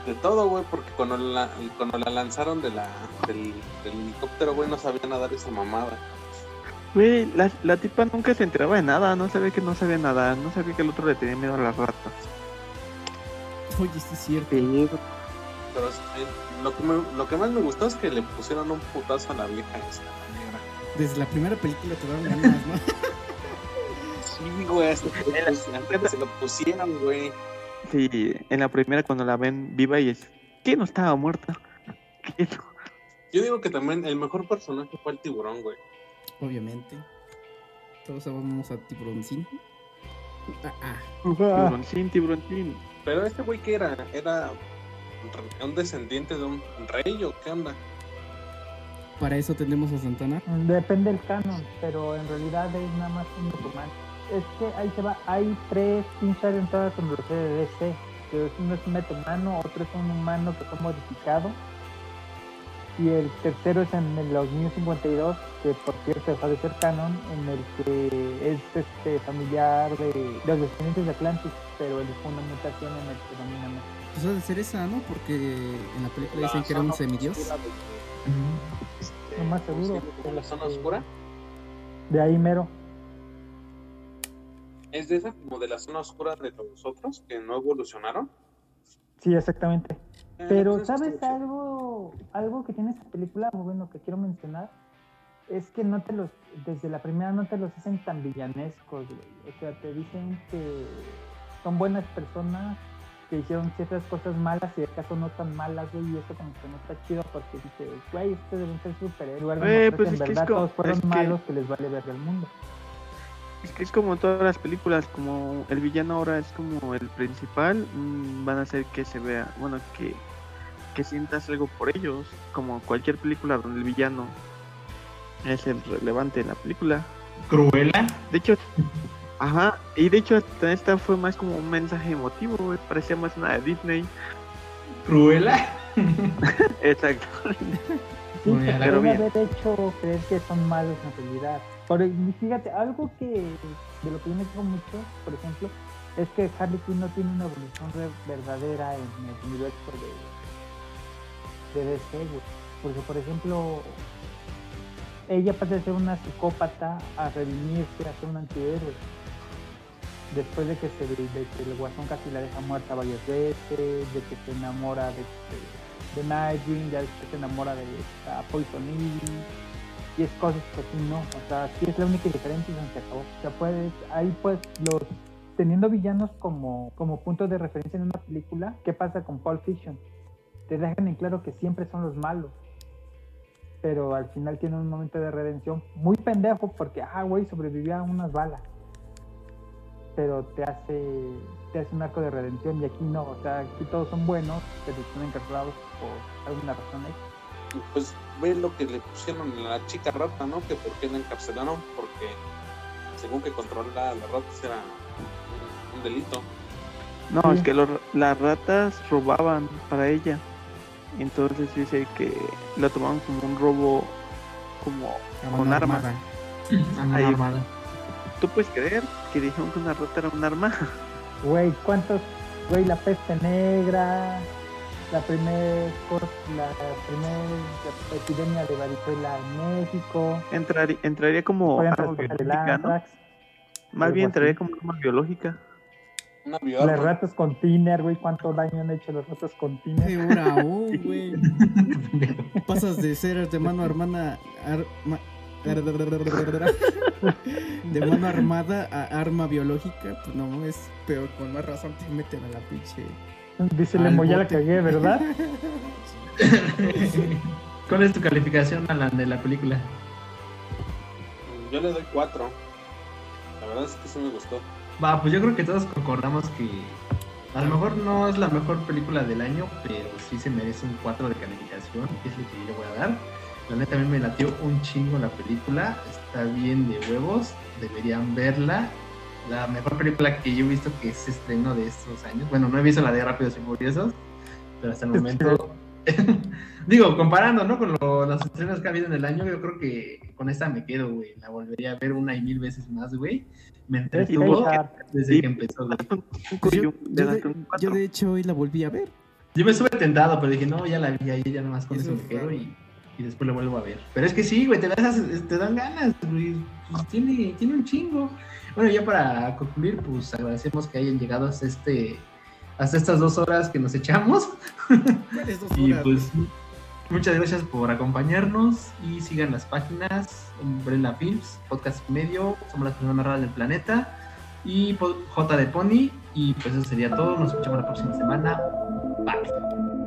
De todo, güey, porque cuando la, cuando la lanzaron de la, del, del helicóptero, güey, no sabía nadar esa mamada. Güey, la, la tipa nunca se enteraba de nada. No sabía que no sabía nada. No sabía que el otro le tenía miedo a las ratas. Oye, sí es cierto. Pero Pero eh, lo, que me- lo que más me gustó es que le pusieron un putazo a la vieja esta, negra. Desde la primera película te daban ganas, ¿no? Sí, güey, hasta que se lo pusieron, güey. sí, en la primera cuando la ven viva y es. ¿Qué no estaba muerta? ¿Qué no? Yo digo que también el mejor personaje fue el tiburón, güey. Obviamente. Todos amamos a Tiburoncín. Ah, ah. Tiburoncín, tiburoncín. Pero este güey que era, era un descendiente de un rey o qué onda. Para eso tenemos a Santana. Depende del canon, pero en realidad es nada más un musulmán. Es que ahí se va, hay tres pinches en toda la de DC. Que uno es un metahumano, otro es un humano que fue modificado. Y el tercero es en el 2052, que por cierto deja de ser canon, en el que es este familiar de, de los descendientes de Atlantis, pero él fue una mutación en el que domina más. Pues ha de ser esa, ¿no? Porque en la película La dicen que era un semidios. este, Lo más ¿cómo se seguro, llama? ¿La zona oscura? De ahí mero. ¿Es de esa como de la zona oscura de los otros que no evolucionaron? Sí, exactamente. Eh, Pero, ¿sabes algo? Algo que tiene esta película, muy bueno, que quiero mencionar, es que no te los, desde la primera no te los hacen tan villanescos, güey. O sea, te dicen que son buenas personas, que hicieron ciertas cosas malas y de caso no tan malas, güey, y eso como que no está chido porque dices, güey, ustedes deben ser superhéroes, mostrar pues es en que es verdad como- todos fueron es que- malos que les vale ver el mundo. Es que es como en todas las películas, como el villano ahora es como el principal, mm, van a hacer que se vea, bueno, que, que sientas algo por ellos, como cualquier película donde el villano es el relevante en la película. Cruela. De hecho, ajá, y de hecho hasta esta fue más como un mensaje emotivo, güey, parecía más una de Disney. Cruela. Exacto. Sí, pero bien. haber hecho creer que son malos en realidad. Por, fíjate, algo que de lo que yo me quejo mucho, por ejemplo, es que Harley Quinn no tiene una evolución verdadera en el universo de, de DC. Porque, por ejemplo, ella pasa de ser una psicópata a redimirse, a ser un antihéroe. Después de que, se, de que el guasón casi la deja muerta varias veces, de que se enamora de, de, de Nightwing, ya después se enamora de Poison Ivy, y es cosas que así no, o sea, sí es la única diferencia y se acabó. O sea, puedes, ahí pues los teniendo villanos como, como punto de referencia en una película, ¿qué pasa con Pulp Fiction? Te dejan en claro que siempre son los malos. Pero al final tienen un momento de redención muy pendejo porque, ah, güey, sobrevivió a unas balas. pero te hace te hace un arco de redención y aquí no, o sea, aquí todos son buenos, pero están encarcelados por alguna razón ahí. Pues ve lo que le pusieron a la chica rata, ¿no? Que por qué la encarcelaron, porque según que controlar a las ratas era un, delito. No, Sí. es que los- las ratas robaban para ella. Entonces dice que la tomaban como un robo, como con armas. Armada. ¿Tú puedes creer que dijeron que una rata era un arma? Güey, ¿cuántos? Güey, la peste negra, la primer cor- la primer epidemia de varicela en México, Entraría, entraría como arma biológica, ¿no? antrax, Más bien así. entraría como arma biológica. Una las ratas con tiner, güey, cuánto daño han hecho las ratas con tiner. Peor aún, güey. Pasas de ser de mano armada. arma- de mano armada a arma biológica, pues no, es peor, con más razón te meten a la pinche. Dice Lemo, ya la cagué, ¿verdad? ¿Cuál es tu calificación, Alan, de la película? Yo le doy cuatro. La verdad es que sí me gustó. Va, pues yo creo que todos concordamos que a lo mejor no es la mejor película del año, pero sí se merece un 4 de calificación, que es el que yo le voy a dar. La neta a mí me latió un chingo la película, está bien de huevos, deberían verla. La mejor película que yo he visto que se estrenó de estos años. Bueno, no he visto la de Rápidos y Furiosos, pero hasta el momento Digo, comparando, ¿no? Con lo- las estrenas que ha habido en el año, yo creo que con esta me quedo, güey. La volvería a ver una y mil veces más, güey. Me Es entretuvo desde que empezó, güey. Yo, yo de, yo de hecho hoy la volví a ver. Yo me estuve tentado, pero dije, no, ya la vi ahí, ya nomás con Eso eso, me es quedo y, y después lo vuelvo a ver. Pero es que sí, güey, te, das, te dan ganas, güey. Pues tiene, tiene un chingo. Bueno, ya para concluir, pues agradecemos que hayan llegado hasta este hasta estas dos horas que nos echamos. ¿Cuáles dos Y horas, pues muchas gracias por acompañarnos y sigan las páginas Umbrella Films, Podcast Medio, somos las personas más raras del planeta y J de Pony y pues eso sería todo, nos escuchamos la próxima semana. Bye.